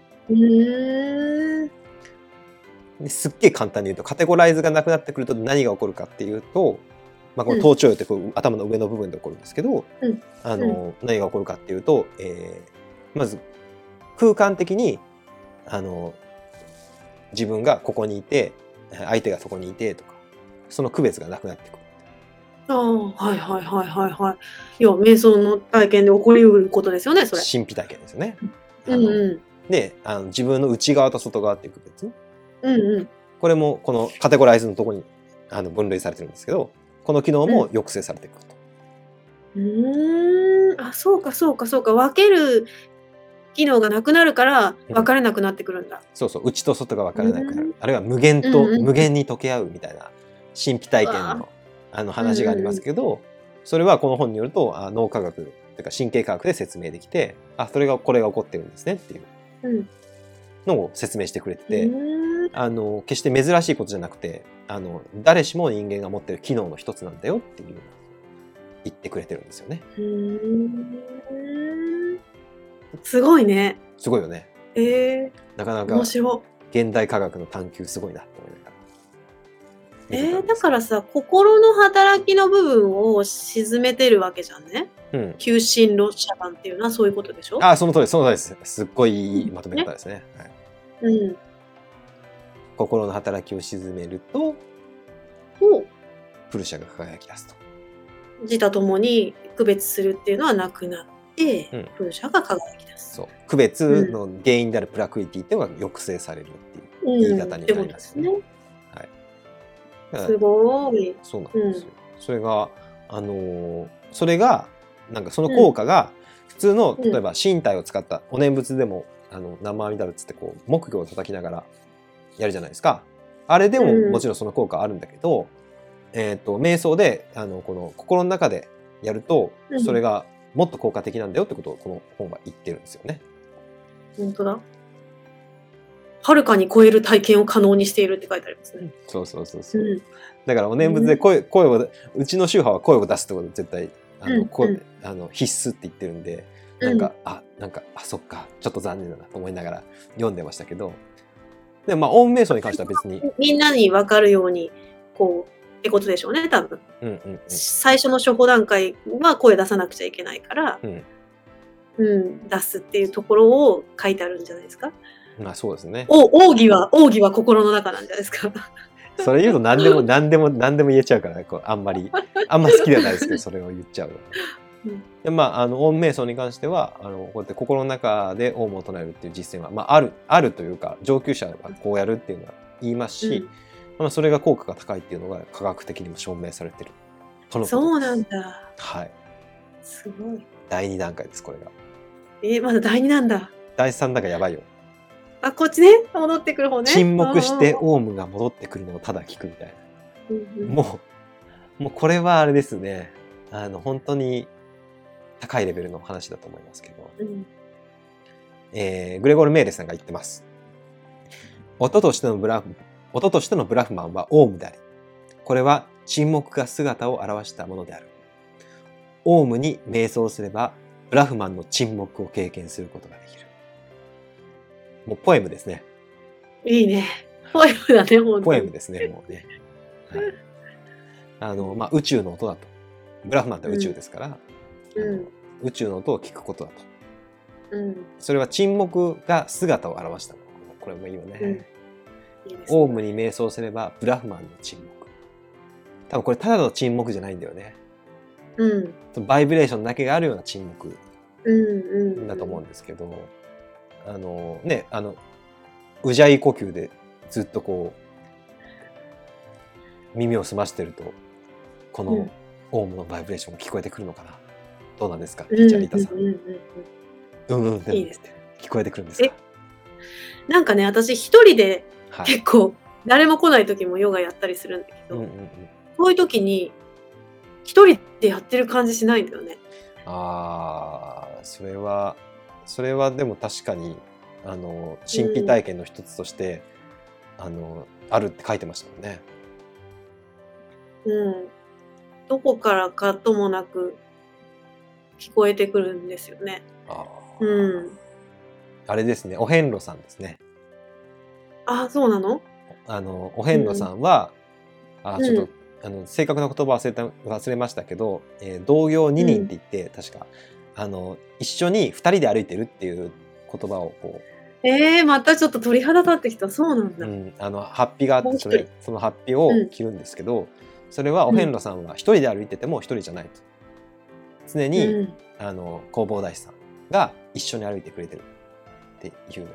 すっげえ簡単に言うとカテゴライズがなくなってくると何が起こるかっていうと、まあ、この頭頂葉ってこう頭の上の部分で起こるんですけど、うんあの何が起こるかっていうと、えーまず空間的にあの自分がここにいて相手がそこにいてとかその区別がなくなってくる。ああ、はいはいはいはいはい。いや、瞑想の体験で起こりうることですよね、それ。神秘体験ですよね。うんうん。であの自分の内側と外側っていう区別ねうんうん。これもこのカテゴライズのところにあの分類されてるんですけどこの機能も抑制されていくと。うーん。あ、そうかそうかそうか。分ける機能がなくなるからうん分かれなくなってくるんだ。そうそう内と外が分からなくなる、うんあるいは無限とうんうん無限に溶け合うみたいな神秘体験のあの話がありますけど、それはこの本によるとあ脳科学というか神経科学で説明できてあそれがこれが起こってるんですねっていううん。のを説明してくれてて、あの決して珍しいことじゃなくてあの誰しも人間が持ってる機能の一つなんだよっていう言ってくれてるんですよね。すごいね。すごいよね。えなかなか現代科学の探求すごいなと思いながら。い。えー、だからさ、心の働きの部分を沈めてるわけじゃんね。うん。求心路社団っていうのはそういうことでしょ？あ、その通りその通りです。すっごいいいまとめ方ですね。はい、うん。心の働きを沈めると、と、プルシャが輝き出すと。自他ともに区別するっていうのはなくなって、うん風車が輝き出す。そう。区別の原因であるプラクリティっていうのが抑制されるっていう。言い方になりますねうんすらね。すごい。そうなんですよ。それが、あのーそれが、なんかその効果が、普通の、うん例えば身体を使った、お念仏でも、あの、生阿弥陀仏ってこう、木魚を叩きながらやるじゃないですか。あれでもうんもちろんその効果あるんだけど、えっ、と、瞑想で、あの、この心の中でやるとう、んそれがもっと効果的なんだよってことをこの本は言ってるんですよね。本当だ。はるかに超える体験を可能にしているって書いてありますね。そうそうそうそう。うん。だからお念仏で声,、声をうちの宗派は声を出すってことは絶対あの、うん声うんあの必須って言ってるんでなんか、あなんかあそっかちょっと残念だなと思いながら読んでましたけどでまあ音瞑想に関しては別に、みんなに分かるように、こう、ってことでしょうね、多分。うんうん最初の初歩段階は声出さなくちゃいけないから、うんうん、出すっていうところを書いてあるんじゃないですか。うん、まあそうですねお奥義は、奥義は心の中なんじゃないですか。それ言うと何でも何でも何でも言えちゃうからこうあんまりあんま好きではないですけどそれを言っちゃうでまああの音瞑想に関してはあのこうやって心の中でオウムを唱えるっていう実践は、まあ、あるあるというか上級者はこうやるっていうのは言いますし、まあ、それが効果が高いっていうのが科学的にも証明されてる。そうなんだ。はい。すごい。第2段階ですこれが。えーまだ第二なんだ。第3段階やばいよ。あ、こっちね？戻ってくる方ね。沈黙してうんオウムが戻ってくるのをただ聞くみたいな。うんうん。もうもうこれはあれですね。あの本当に高いレベルの話だと思いますけど、うんえーグレゴル・メーレさんが言ってます音としてのブラフ音としてのブラフマンはオウムでありこれは沈黙が姿を現したものであるオウムに瞑想すればブラフマンの沈黙を経験することができるもうポエムですねいいね。ポエムだね、本当に。ポエムですね、もうね。はい、あの、まあ、宇宙の音だと。ブラフマンって宇宙ですから、うん。宇宙の音を聞くことだと。うん。それは沈黙が姿を現した。これもいいよね。うんいいねオウムに瞑想すれば、ブラフマンの沈黙。多分これただの沈黙じゃないんだよね。うん。バイブレーションだけがあるような沈黙うん。うん。だと思うんですけど、あの、ね、あの、うじゃい呼吸でずっとこう、耳を澄ましてると、このうんオウムのバイブレーションが聞こえてくるのかなどうなんですか？うん。ピッチャーリータさん。うんうんうんいいですね。聞こえてくるんですか？なんかね、私一人ではい。結構、誰も来ない時もヨガやったりするんだけど、うんういう時に、一人でやってる感じしないんだよね。ああ、それは、それはでも確かに、あの、神秘体験の一つとして、あの、あるって書いてましたもんね。うん。どこからかともなく聞こえてくるんですよね。あーうん。あれですね、お遍路さんですね。あ、そうなの？あの、お遍路さんは、あ、うんちょっと、あの、正確な言葉忘れた、忘れましたけど、えー同業二人って言って、確か、あの、一緒に二人で歩いてるっていう言葉をこええまたちょっと鳥肌立ってきた。そうなんだ。うん、あのハッピがあってそれそのハッピを着るんですけど、それはお遍路さんは一人で歩いてても一人じゃないと常に、うん。あの弘法大師さんが一緒に歩いてくれてるっていうのを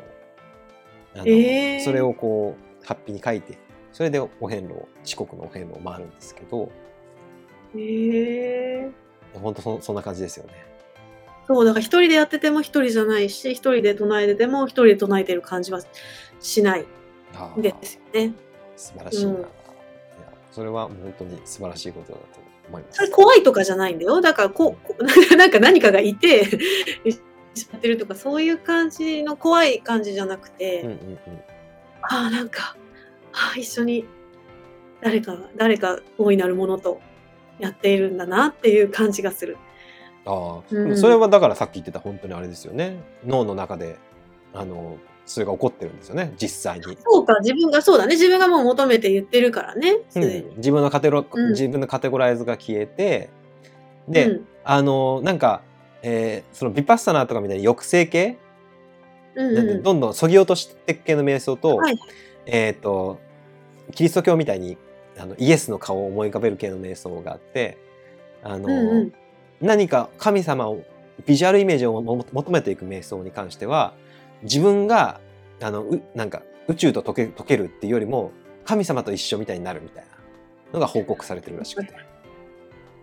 あの、えー。それをこうハッピに書いてそれでお遍路を四国のお遍路を回るんですけどええ本当そそんな感じですよね。そう、だから一人でやってても一人じゃないし、一人で唱えてても一人で唱えてる感じはしない。ですよね。素晴らしいな、うん。いやそれは本当に素晴らしいことだと思いますそれ。怖いとかじゃないんだよ。だからこ、こ なんか何かがいて、やってるとか、そういう感じの怖い感じじゃなくて、うんうんうんああ、なんか、ああ、一緒に誰かが、誰か大いなるものとやっているんだなっていう感じがする。ああ、うんそれはだからさっき言ってた本当にあれですよね脳の中であのそれが起こってるんですよね実際に、そうか、自分が、そうだね。自分がもう求めて言ってるからね。うん。自分のカテロ、うん。自分のカテゴライズが消えてで、うん。あのなんか、えーそのビパッサナーとかみたいに抑制系、うんうん、どんどんそぎ落としていく系の瞑想と,、はい。えっ、とキリスト教みたいにあのイエスの顔を思い浮かべる系の瞑想があってあの、うんうん。何か神様をビジュアルイメージをも求めていく瞑想に関しては自分があのうなんか宇宙と溶け溶けるっていうよりも神様と一緒みたいになるみたいなのが報告されてるらしくて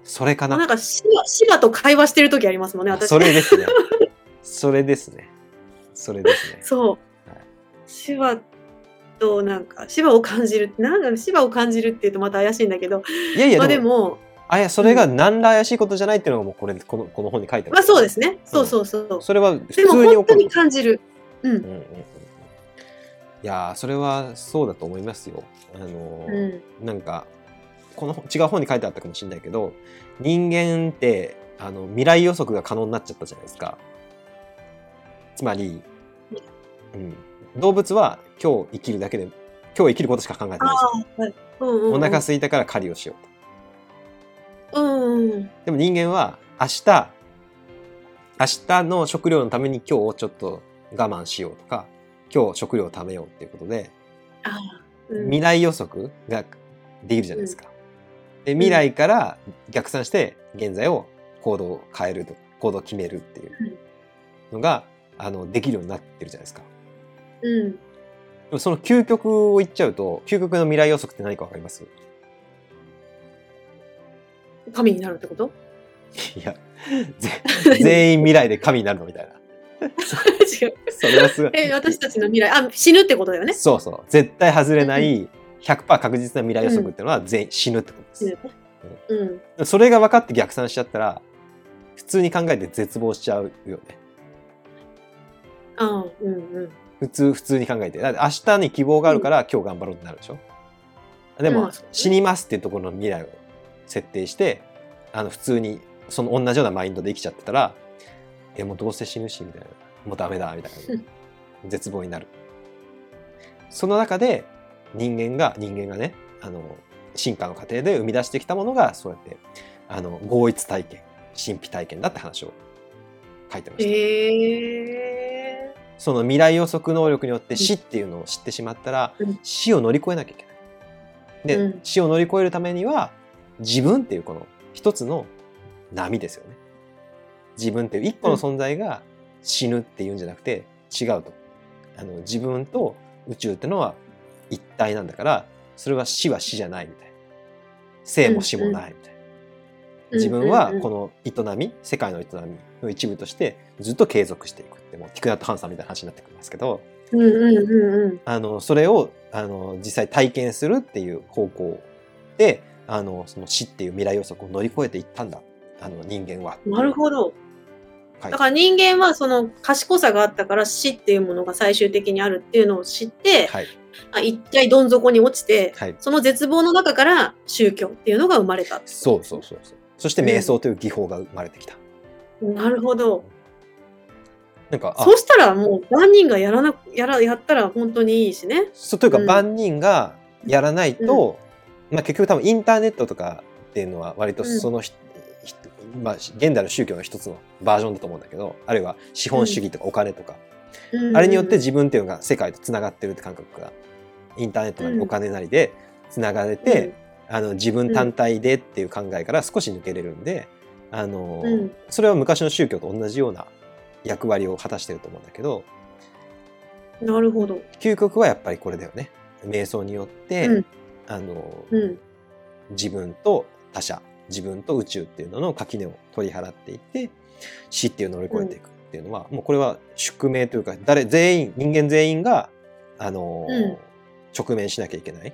それかななんかシバ、シバと会話してる時ありますもんね、私。それですねそれですねそれですねそうはい。となんか、シバを感じる。なんだろう、シバを感じるって言うとまた怪しいんだけど、まあいやいやでもでも、あやそれが何ら怪しいことじゃないっていうのがもうこれこのこの本に書いてあるまあそうですね。そうそうそう。それは普通に本当に感じる。うん。うんうんいやーそれはそうだと思いますよ。あのーうん。なんかこの違う本に書いてあったかもしれないけど人間ってあの未来予測が可能になっちゃったじゃないですか。つまり、うん、動物は今日生きるだけで今日生きることしか考えてないですよ。うんうん、うん。お腹空いたから狩りをしようと。うんうん。でも人間は明日明日の食料のために今日ちょっと我慢しようとか今日食料を貯めようっていうことで。うん未来予測ができるじゃないですか。で未来から逆算して現在を行動を変えると行動を決めるっていうのがあのできるようになってるじゃないですか。うん。でもその究極を言っちゃうと究極の未来予測って何かわかります？神になるってこと？いやぜ 全員未来で神になるのみたいな。違う。それはすごい。え、私たちの未来、あ、死ぬってことだよね。そうそう絶対外れない100%確実な未来予測っていうのは全員死ぬってことです。死ぬね。うん。それが分かって逆算しちゃったら普通に考えて絶望しちゃうよね。ああ、うんうん。普通普通に考えてだって明日に希望があるから今日頑張ろうってなるでしょ？でも、死にますっていうところの未来を設定してあの普通にその同じようなマインドで生きちゃってたらえもうどうせ死ぬしみたいなもうダメだみたいな 絶望になる。その中で人間が人間がねあの進化の過程で生み出してきたものがそうやってあの合一体験神秘体験だって話を書いてました。へえ。その未来予測能力によって死っていうのを知ってしまったら、うん死を乗り越えなきゃいけない。で、うん死を乗り越えるためには自分っていうこの一つの波ですよね。自分っていう一個の存在が死ぬっていうんじゃなくて違うと。あの自分と宇宙ってのは一体なんだからそれは死は死じゃないみたいな。生も死もないみたいな。自分はこの営み世界の営みの一部としてずっと継続していくってもうティクナット・ハンさんみたいな話になってくるんですけどうんうんうんうん。あのそれをあの実際体験するっていう方向であのその死っていう未来予測を乗り越えていったんだあの人間は。なるほど。はいだから人間はその賢さがあったから死っていうものが最終的にあるっていうのを知って、はいあ一回どん底に落ちて、はい、その絶望の中から宗教っていうのが生まれた。そうそうそうそうそして瞑想という技法が生まれてきた。なるほど。なんかあそうしたらもう万人がやらなやらやったら本当にいいしね。そうというかうん万人がやらないと、まあ、結局多分インターネットとかっていうのは割とそのひ、ひまあ、現代の宗教の一つのバージョンだと思うんだけどあるいは資本主義とかお金とか、うん。あれによって自分っていうのが世界とつながってるって感覚がインターネットなりうんお金なりでつながれて、あの自分単体でっていう考えから少し抜けれるんで、あのうん。それは昔の宗教と同じような役割を果たしてると思うんだけどなるほど。究極はやっぱりこれだよね。瞑想によって、うん。あのうん。自分と他者自分と宇宙っていうのの垣根を取り払っていって死っていうのを乗り越えていくっていうのは、もうこれは宿命というか誰全員人間全員があの、うん直面しなきゃいけない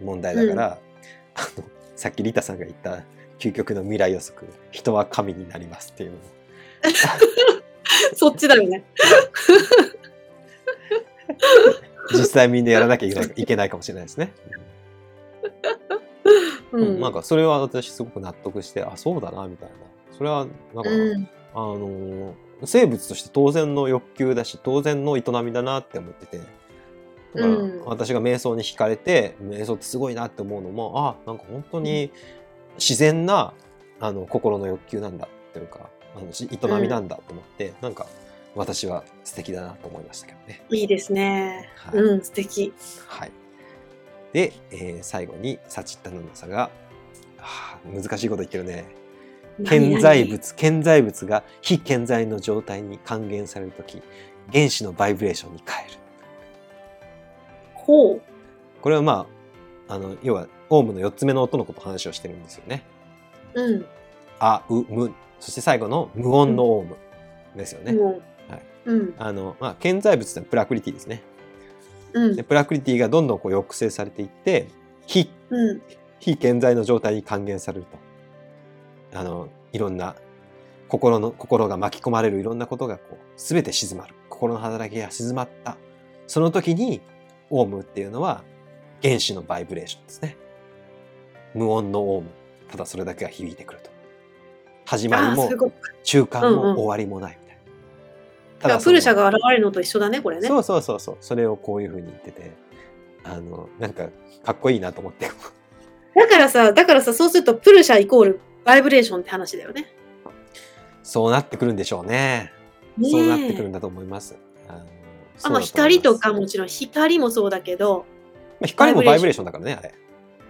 問題だから、あのさっきリタさんが言った究極の未来予測人は神になりますっていうのもそっちだよね。実際みんなやらなきゃいけないかもしれないですね。ううんなんかそれは私すごく納得してあそうだなみたいなそれはなんか、うん。あのー生物として当然の欲求だし当然の営みだなって思っててだからうん私が瞑想に惹かれて瞑想ってすごいなって思うのもあなんか本当に自然なあの心の欲求なんだっていうかあのし営みなんだと思って、なんか私は素敵だなと思いましたけどね。いいですね。はいうん、素敵。はい、で、えー最後にサチッタヌンナさが、はあ難しいこと言ってるね。顕在物顕在物が非顕在の状態に還元されるとき原子のバイブレーションに変えるほう。これはまああの要はオウムの4つ目の音のこと話をしてるんですよねうん。あうむそして最後の無音のオウムですよね、もう。はいうん。あのまあ顕在物ってプラクリティですねうん。で。プラクリティがどんどんこう抑制されていって非うん。非健在の状態に還元されると。あのいろんな心の心が巻き込まれるいろんなことがこう全て静まる。心の働きが静まった。その時にオウムっていうのは原子のバイブレーションですね。無音のオウム。ただそれだけが響いてくると。始まりも。中間も終わりもない。みただプルシャが現れるのと一緒だね、これね。そうそうそうそうそれをこういうふうに言っててあのなんかかっこいいなと思ってだからさ、だからさ、そうするとプルシャイコールバイブレーションって話だよね。そうなってくるんでしょうね。ねえそうなってくるんだと思います。あのあまあ、光とかもちろん光もそうだけど、まあ光もバイブレーションだからね、あれ。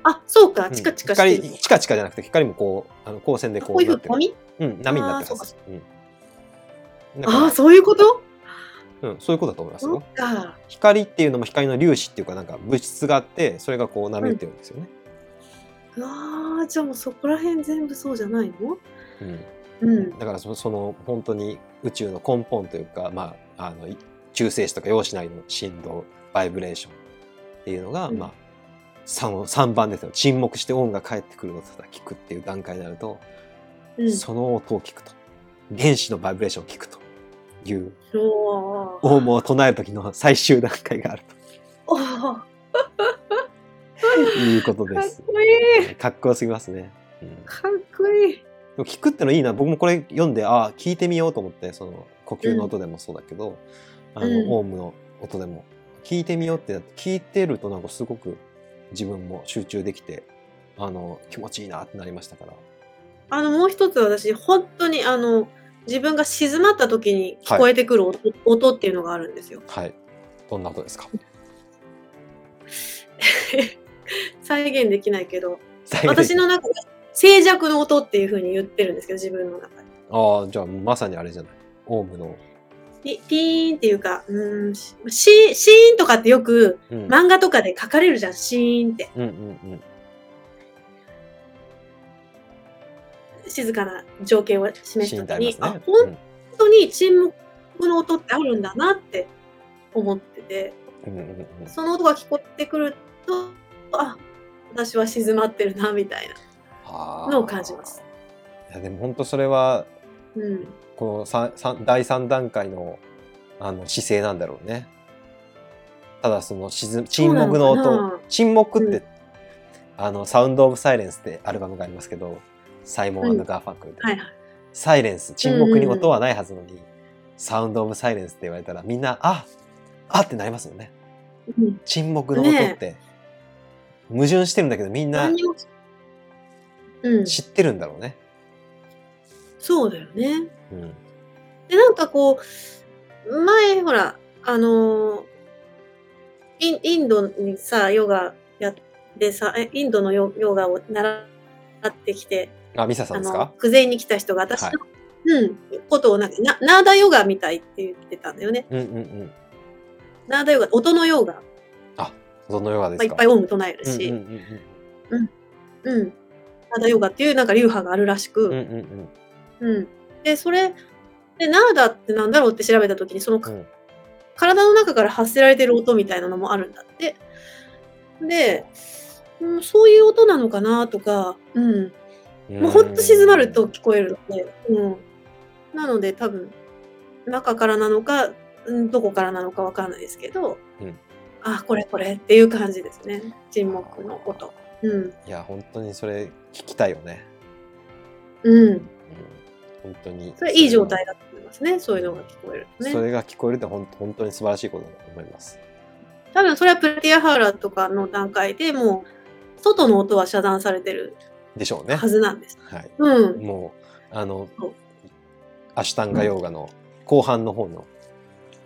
あ、そうか、うんチカチカしてる。光、チカチカじゃなくて、光もこう、あの光線でここういう。ふうにうん、波になってるはず。うん。ああ、そういうこと？うん、そういうことだと思いますそよ。光っていうのも光の粒子っていうか、なんか物質があって、それがこう波打ってるんですよね。うわあ、じゃあもうそこら辺全部そうじゃないの？うん。うん。だからそその本当に宇宙の根本というか、まあ、あのい中性子とか陽子内の振動バイブレーションっていうのが、うんまあ 3, 3番ですよ沈黙して音が返ってくるのをただ聞くっていう段階になると、うん。その音を聞くと原子のバイブレーションを聞くという。オウムを唱える時の最終段階があると。いうことかっです。こいい。かっこよすぎますね。うん。かっこいい。聞くってのいいな。僕もこれ読んでああ聞いてみようと思ってその呼吸の音でもそうだけど、あの、うん。オウムの音でも。聞いてみようってなって聞いてるとなんかすごく自分も集中できてあの気持ちいいなってなりましたから。あの、もう一つ私、本当にあの、自分が静まった時に聞こえてくる音,、音っていうのがあるんですよ。はい。どんな音ですか？再現できないけど、私の中で静寂の音っていう風に言ってるんですけど、自分の中で。ああじゃあまさにあれじゃない？オウムの、ピピーンっていうか、うーん、シシシーンとかってよくうん、漫画とかで書かれるじゃん、シーンって。うんうんうん静かな情景を示シーンってすときに、あ、あ。本当に沈黙の音ってあるんだなって思ってて、うんうんうんうんその音が聞こえてくると、あ、私は静まってるな、みたいなのを感じます。いやでも本当それはうん。この第3段階のあの姿勢なんだろうね。ただその沈沈黙の音沈黙って、うんあの Sound of Silence ってアルバムがありますけどサイモンうん。ガーファンクルで、はいはい。 silence。沈黙に音はないはずなのに、 Sound of Silence って言われたらみんなああってなりますよね。うん。沈黙の音って、矛盾してるんだけどみんな知ってるんだろうね。そうだよね。うん。で、なんかこう、前、ほら、あのーイン、インドにさ、ヨガやってさ、えインドのヨヨガを習ってきて、あ、ミサさんですか、クゼに来た人が私の、はいうん、ことをなんか、なナーダヨガみたいって言ってたんだよね。うんうんうん。ナーダヨガ、音のヨガ、どのヨガですか？っぱいオウム唱えるし、うんうんうんうん。ナーダヨガっていうなんか流派があるらしく、うん。うんうんうん。うん。で、それ、で、ナーダってなんだろうって調べたときに、その、うん体の中から発せられてる音みたいなのもあるんだって。で、うん、そういう音なのかなとか、うん。もうほんと静まると聞こえるので、うん。なので多分、中からなのか、うんどこからなのかわかんないですけど、うんあ、これこれっていう感じですね。沈黙の音。うん。いや、本当にそれ聞きたいよね。うん。うん、本当に。それいい状態だと思いますね。そういうのが聞こえるとね。それが聞こえるって本当本当に素晴らしいことだと思います。多分それはプレティアハーラとかの段階でもう外の音は遮断されてるでしょうね。はずなんです。はい。うん。もう、あのアシュタンガヨーガの後半の方の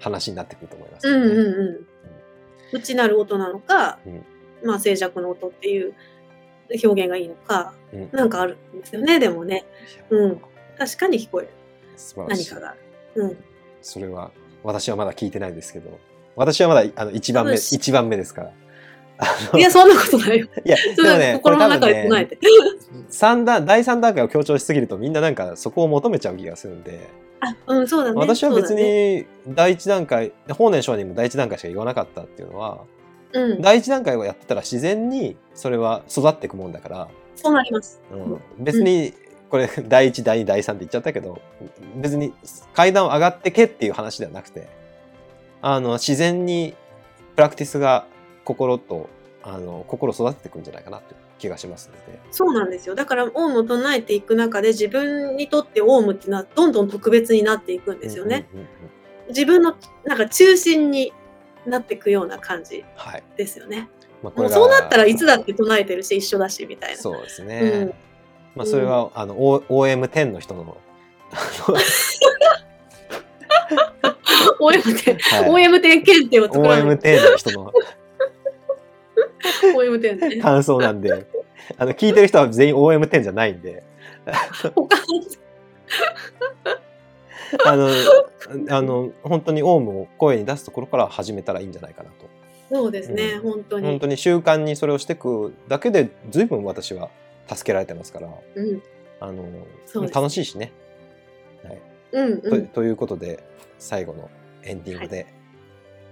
話になってくると思います、うんうんうん。内なる音なのか、うんまあ静寂の音っていう表現がいいのか、うんなんかあるんですよね、でもね。うん。確かに聞こえる。何か。が。うん。それは、私はまだ聞いてないんですけど、私はまだあの1番目、一番目ですから。いや、そんなことないよ。いや、そもね、心の中で唱えて。三段、第3段階を強調しすぎるとみんななんかそこを求めちゃう気がするんで、あ、うん、そうだね。私は別に第一段階、法然上人も第一段階しか言わなかったっていうのは、うん。第一段階をやってたら自然にそれは育っていくもんだから、そうなります。うん、別にこれ第一第二第三って言っちゃったけど別に階段を上がってけっていう話ではなくてあの自然にプラクティスが心とあの心を育てていくんじゃないかなという気がしますので。そうなんですよ。だから、オウムを唱えていく中で、自分にとってオウムっていうのはどんどん特別になっていくんですよね。うんうんうんうん自分のなんか中心になっていくような感じはい。ですよね。まあ、こもうがそうなったらいつだって唱えてるし、一緒だし、みたいな。そうですね。うんまあそれは、あの O- OM10 の人の。あの OM 点、はい OM 点検定を作らない。OM10 の人の OM 点ね。感想なんであの聞いてる人は全員 OM10 じゃないんで。他あの、あの、本当にオウムを声に出すところから始めたらいいんじゃないかなと。そうですね、うん本当に。本当に習慣にそれをしていくだけで、随分私は助けられてますから、うん、あの、楽しいしね。はいうん、うん。とということで、最後のエンディングで、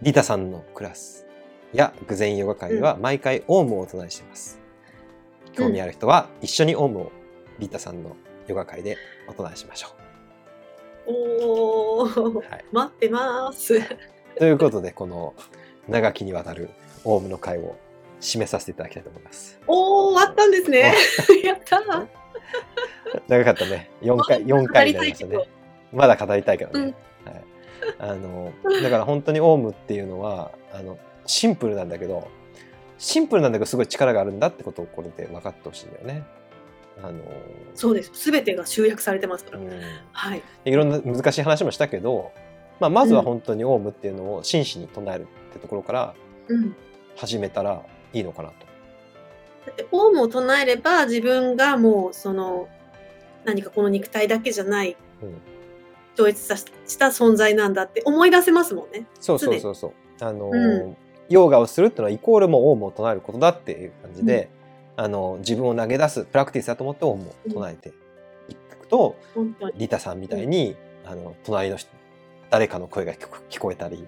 リタさんのクラスや具前ヨガ会では毎回オウムをお唱えしています。興味ある人は一緒にオウムをリタさんのヨガ会でお唱えしましょおーう。はい待ってます。ということで、この長きにわたるオウムの会を締めさせていただきたいと思います。おー、終わったんですね。やったー。長かったね。4回、4回になりましたね。まだ語りたいけどね。うんはい。あの、だから本当にオウムっていうのは、あの、シンプルなんだけど、シンプルなんだけどすごい力があるんだってことをこれで分かってほしいんだよね。あの、そうです。すべてが集約されてますから。うんはい。いろんな難しい話もしたけど、まあ、まずは本当にオウムっていうのを真摯に唱えるってところからうん。始めたらいいのかなと。だって、オウムを唱えれば、自分がもう、その、何かこの肉体だけじゃない、うん統一さした存在なんだって思い出せますもんね。そうそうそうそう。あの、うんヨガをするっていうのはイコールもオウムを唱えることだっていう感じで、あの自分を投げ出すプラクティスだと思ってオウムを唱えていくと、本当に。リタさんみたいに、あの隣の人誰かの声が聞こえたり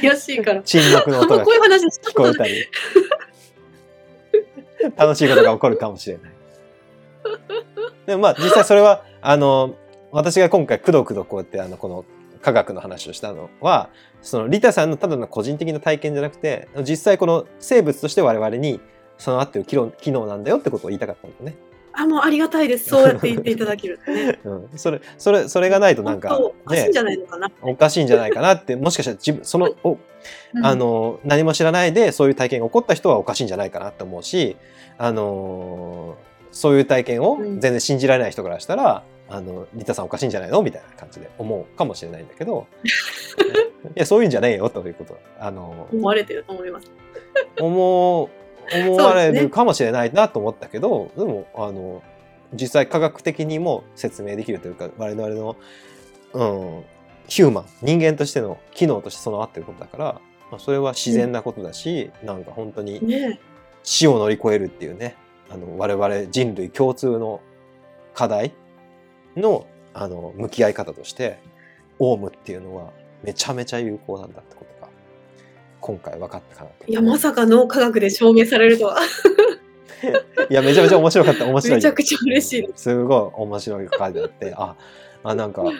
怪しいから。沈黙の音がこういう話した聞。こえたり楽しいことが起こるかもしれない。でもまあ実際それはあの私が今回くどくどこうやってあのこの科学の話をしたのはそのリタさんのただの個人的な体験じゃなくて実際この生物として我々に備わっている機能機能なんだよってことを言いたかったんだよね。あ、もうありがたいです。そうやって言っていただけるとね。うん、それそれそれがないとなんか本当おかしいねんじゃないのかな。おかしいんじゃないかなってもしかしたら自分そのおうんあ、の何も知らないでそういう体験が起こった人はおかしいんじゃないかなって思うし、あのそういう体験をうん全然信じられない人からしたら、あのリタさんおかしいんじゃないの？みたいな感じで思うかもしれないんだけど。いやそういうんじゃねえよということ。あの思われてると思います。思う思われるかもしれないなと思ったけどで,、もあの実際科学的にも説明できるというか我々の、うん、ヒューマン人間としての機能として備わってることだから、まあ、それは自然なことだし、なんか本当にね。死を乗り越えるっていうねあの我々人類共通の課題のあの向き合い方としてオウムっていうのはめちゃめちゃ有効なんだってことが今回分かったかなといや、まさか脳科学で証明されるとは。いやめちゃめちゃ面白かった面白いめちゃくちゃ嬉しいです。すごい面白い書いてあってああなんかん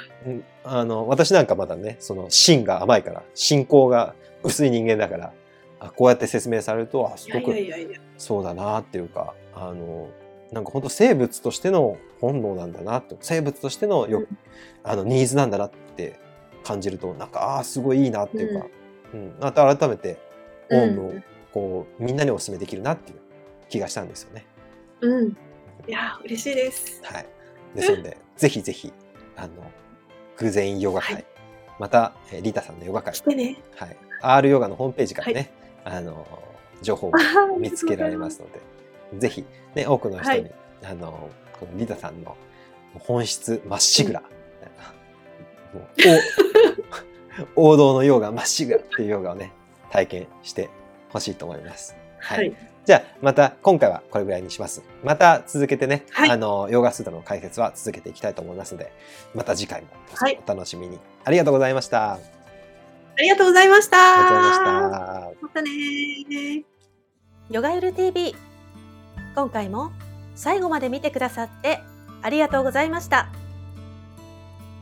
あの私なんかまだねその芯が甘いから信仰が薄い人間だからあこうやって説明されるとあすごく。そうだなっていうかあのなんか本当生物としての本能なんだなって生物としてのよ、うん。あのニーズなんだなって感じるとなんかああすごいいいなっていうか、うん。また改めてオウムをうんこうみんなにお勧めできるなっていう気がしたんですよね。うん。いや、嬉しいです。はい、ですので ぜひぜひあの偶然ヨガ会、はい。また、えーリータさんのヨガ会。ね。はい、R ヨガのホームページからね、あの情報を見つけられますので、ぜひ、ね、多くの人に、はいあのこのリタさんの本質まっしぐら、もうお 王道のヨガまっしぐらっていうヨガをね体験してほしいと思います。ははいい。じゃあまた今回はこれぐらいにします。また続けてね、はいあのヨガスータの解説は続けていきたいと思いますので、また次回もはいお楽しみに。ありがとうございました。あありがとうございました。りがとうございました。またねー。ヨガゆる TV 今回も最後まで見てくださってありがとうございました。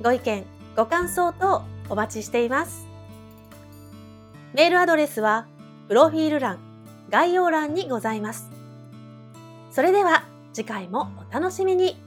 ご意見ご感想等お待ちしています。メールアドレスはプロフィール欄概要欄にございます。それでは次回もお楽しみに。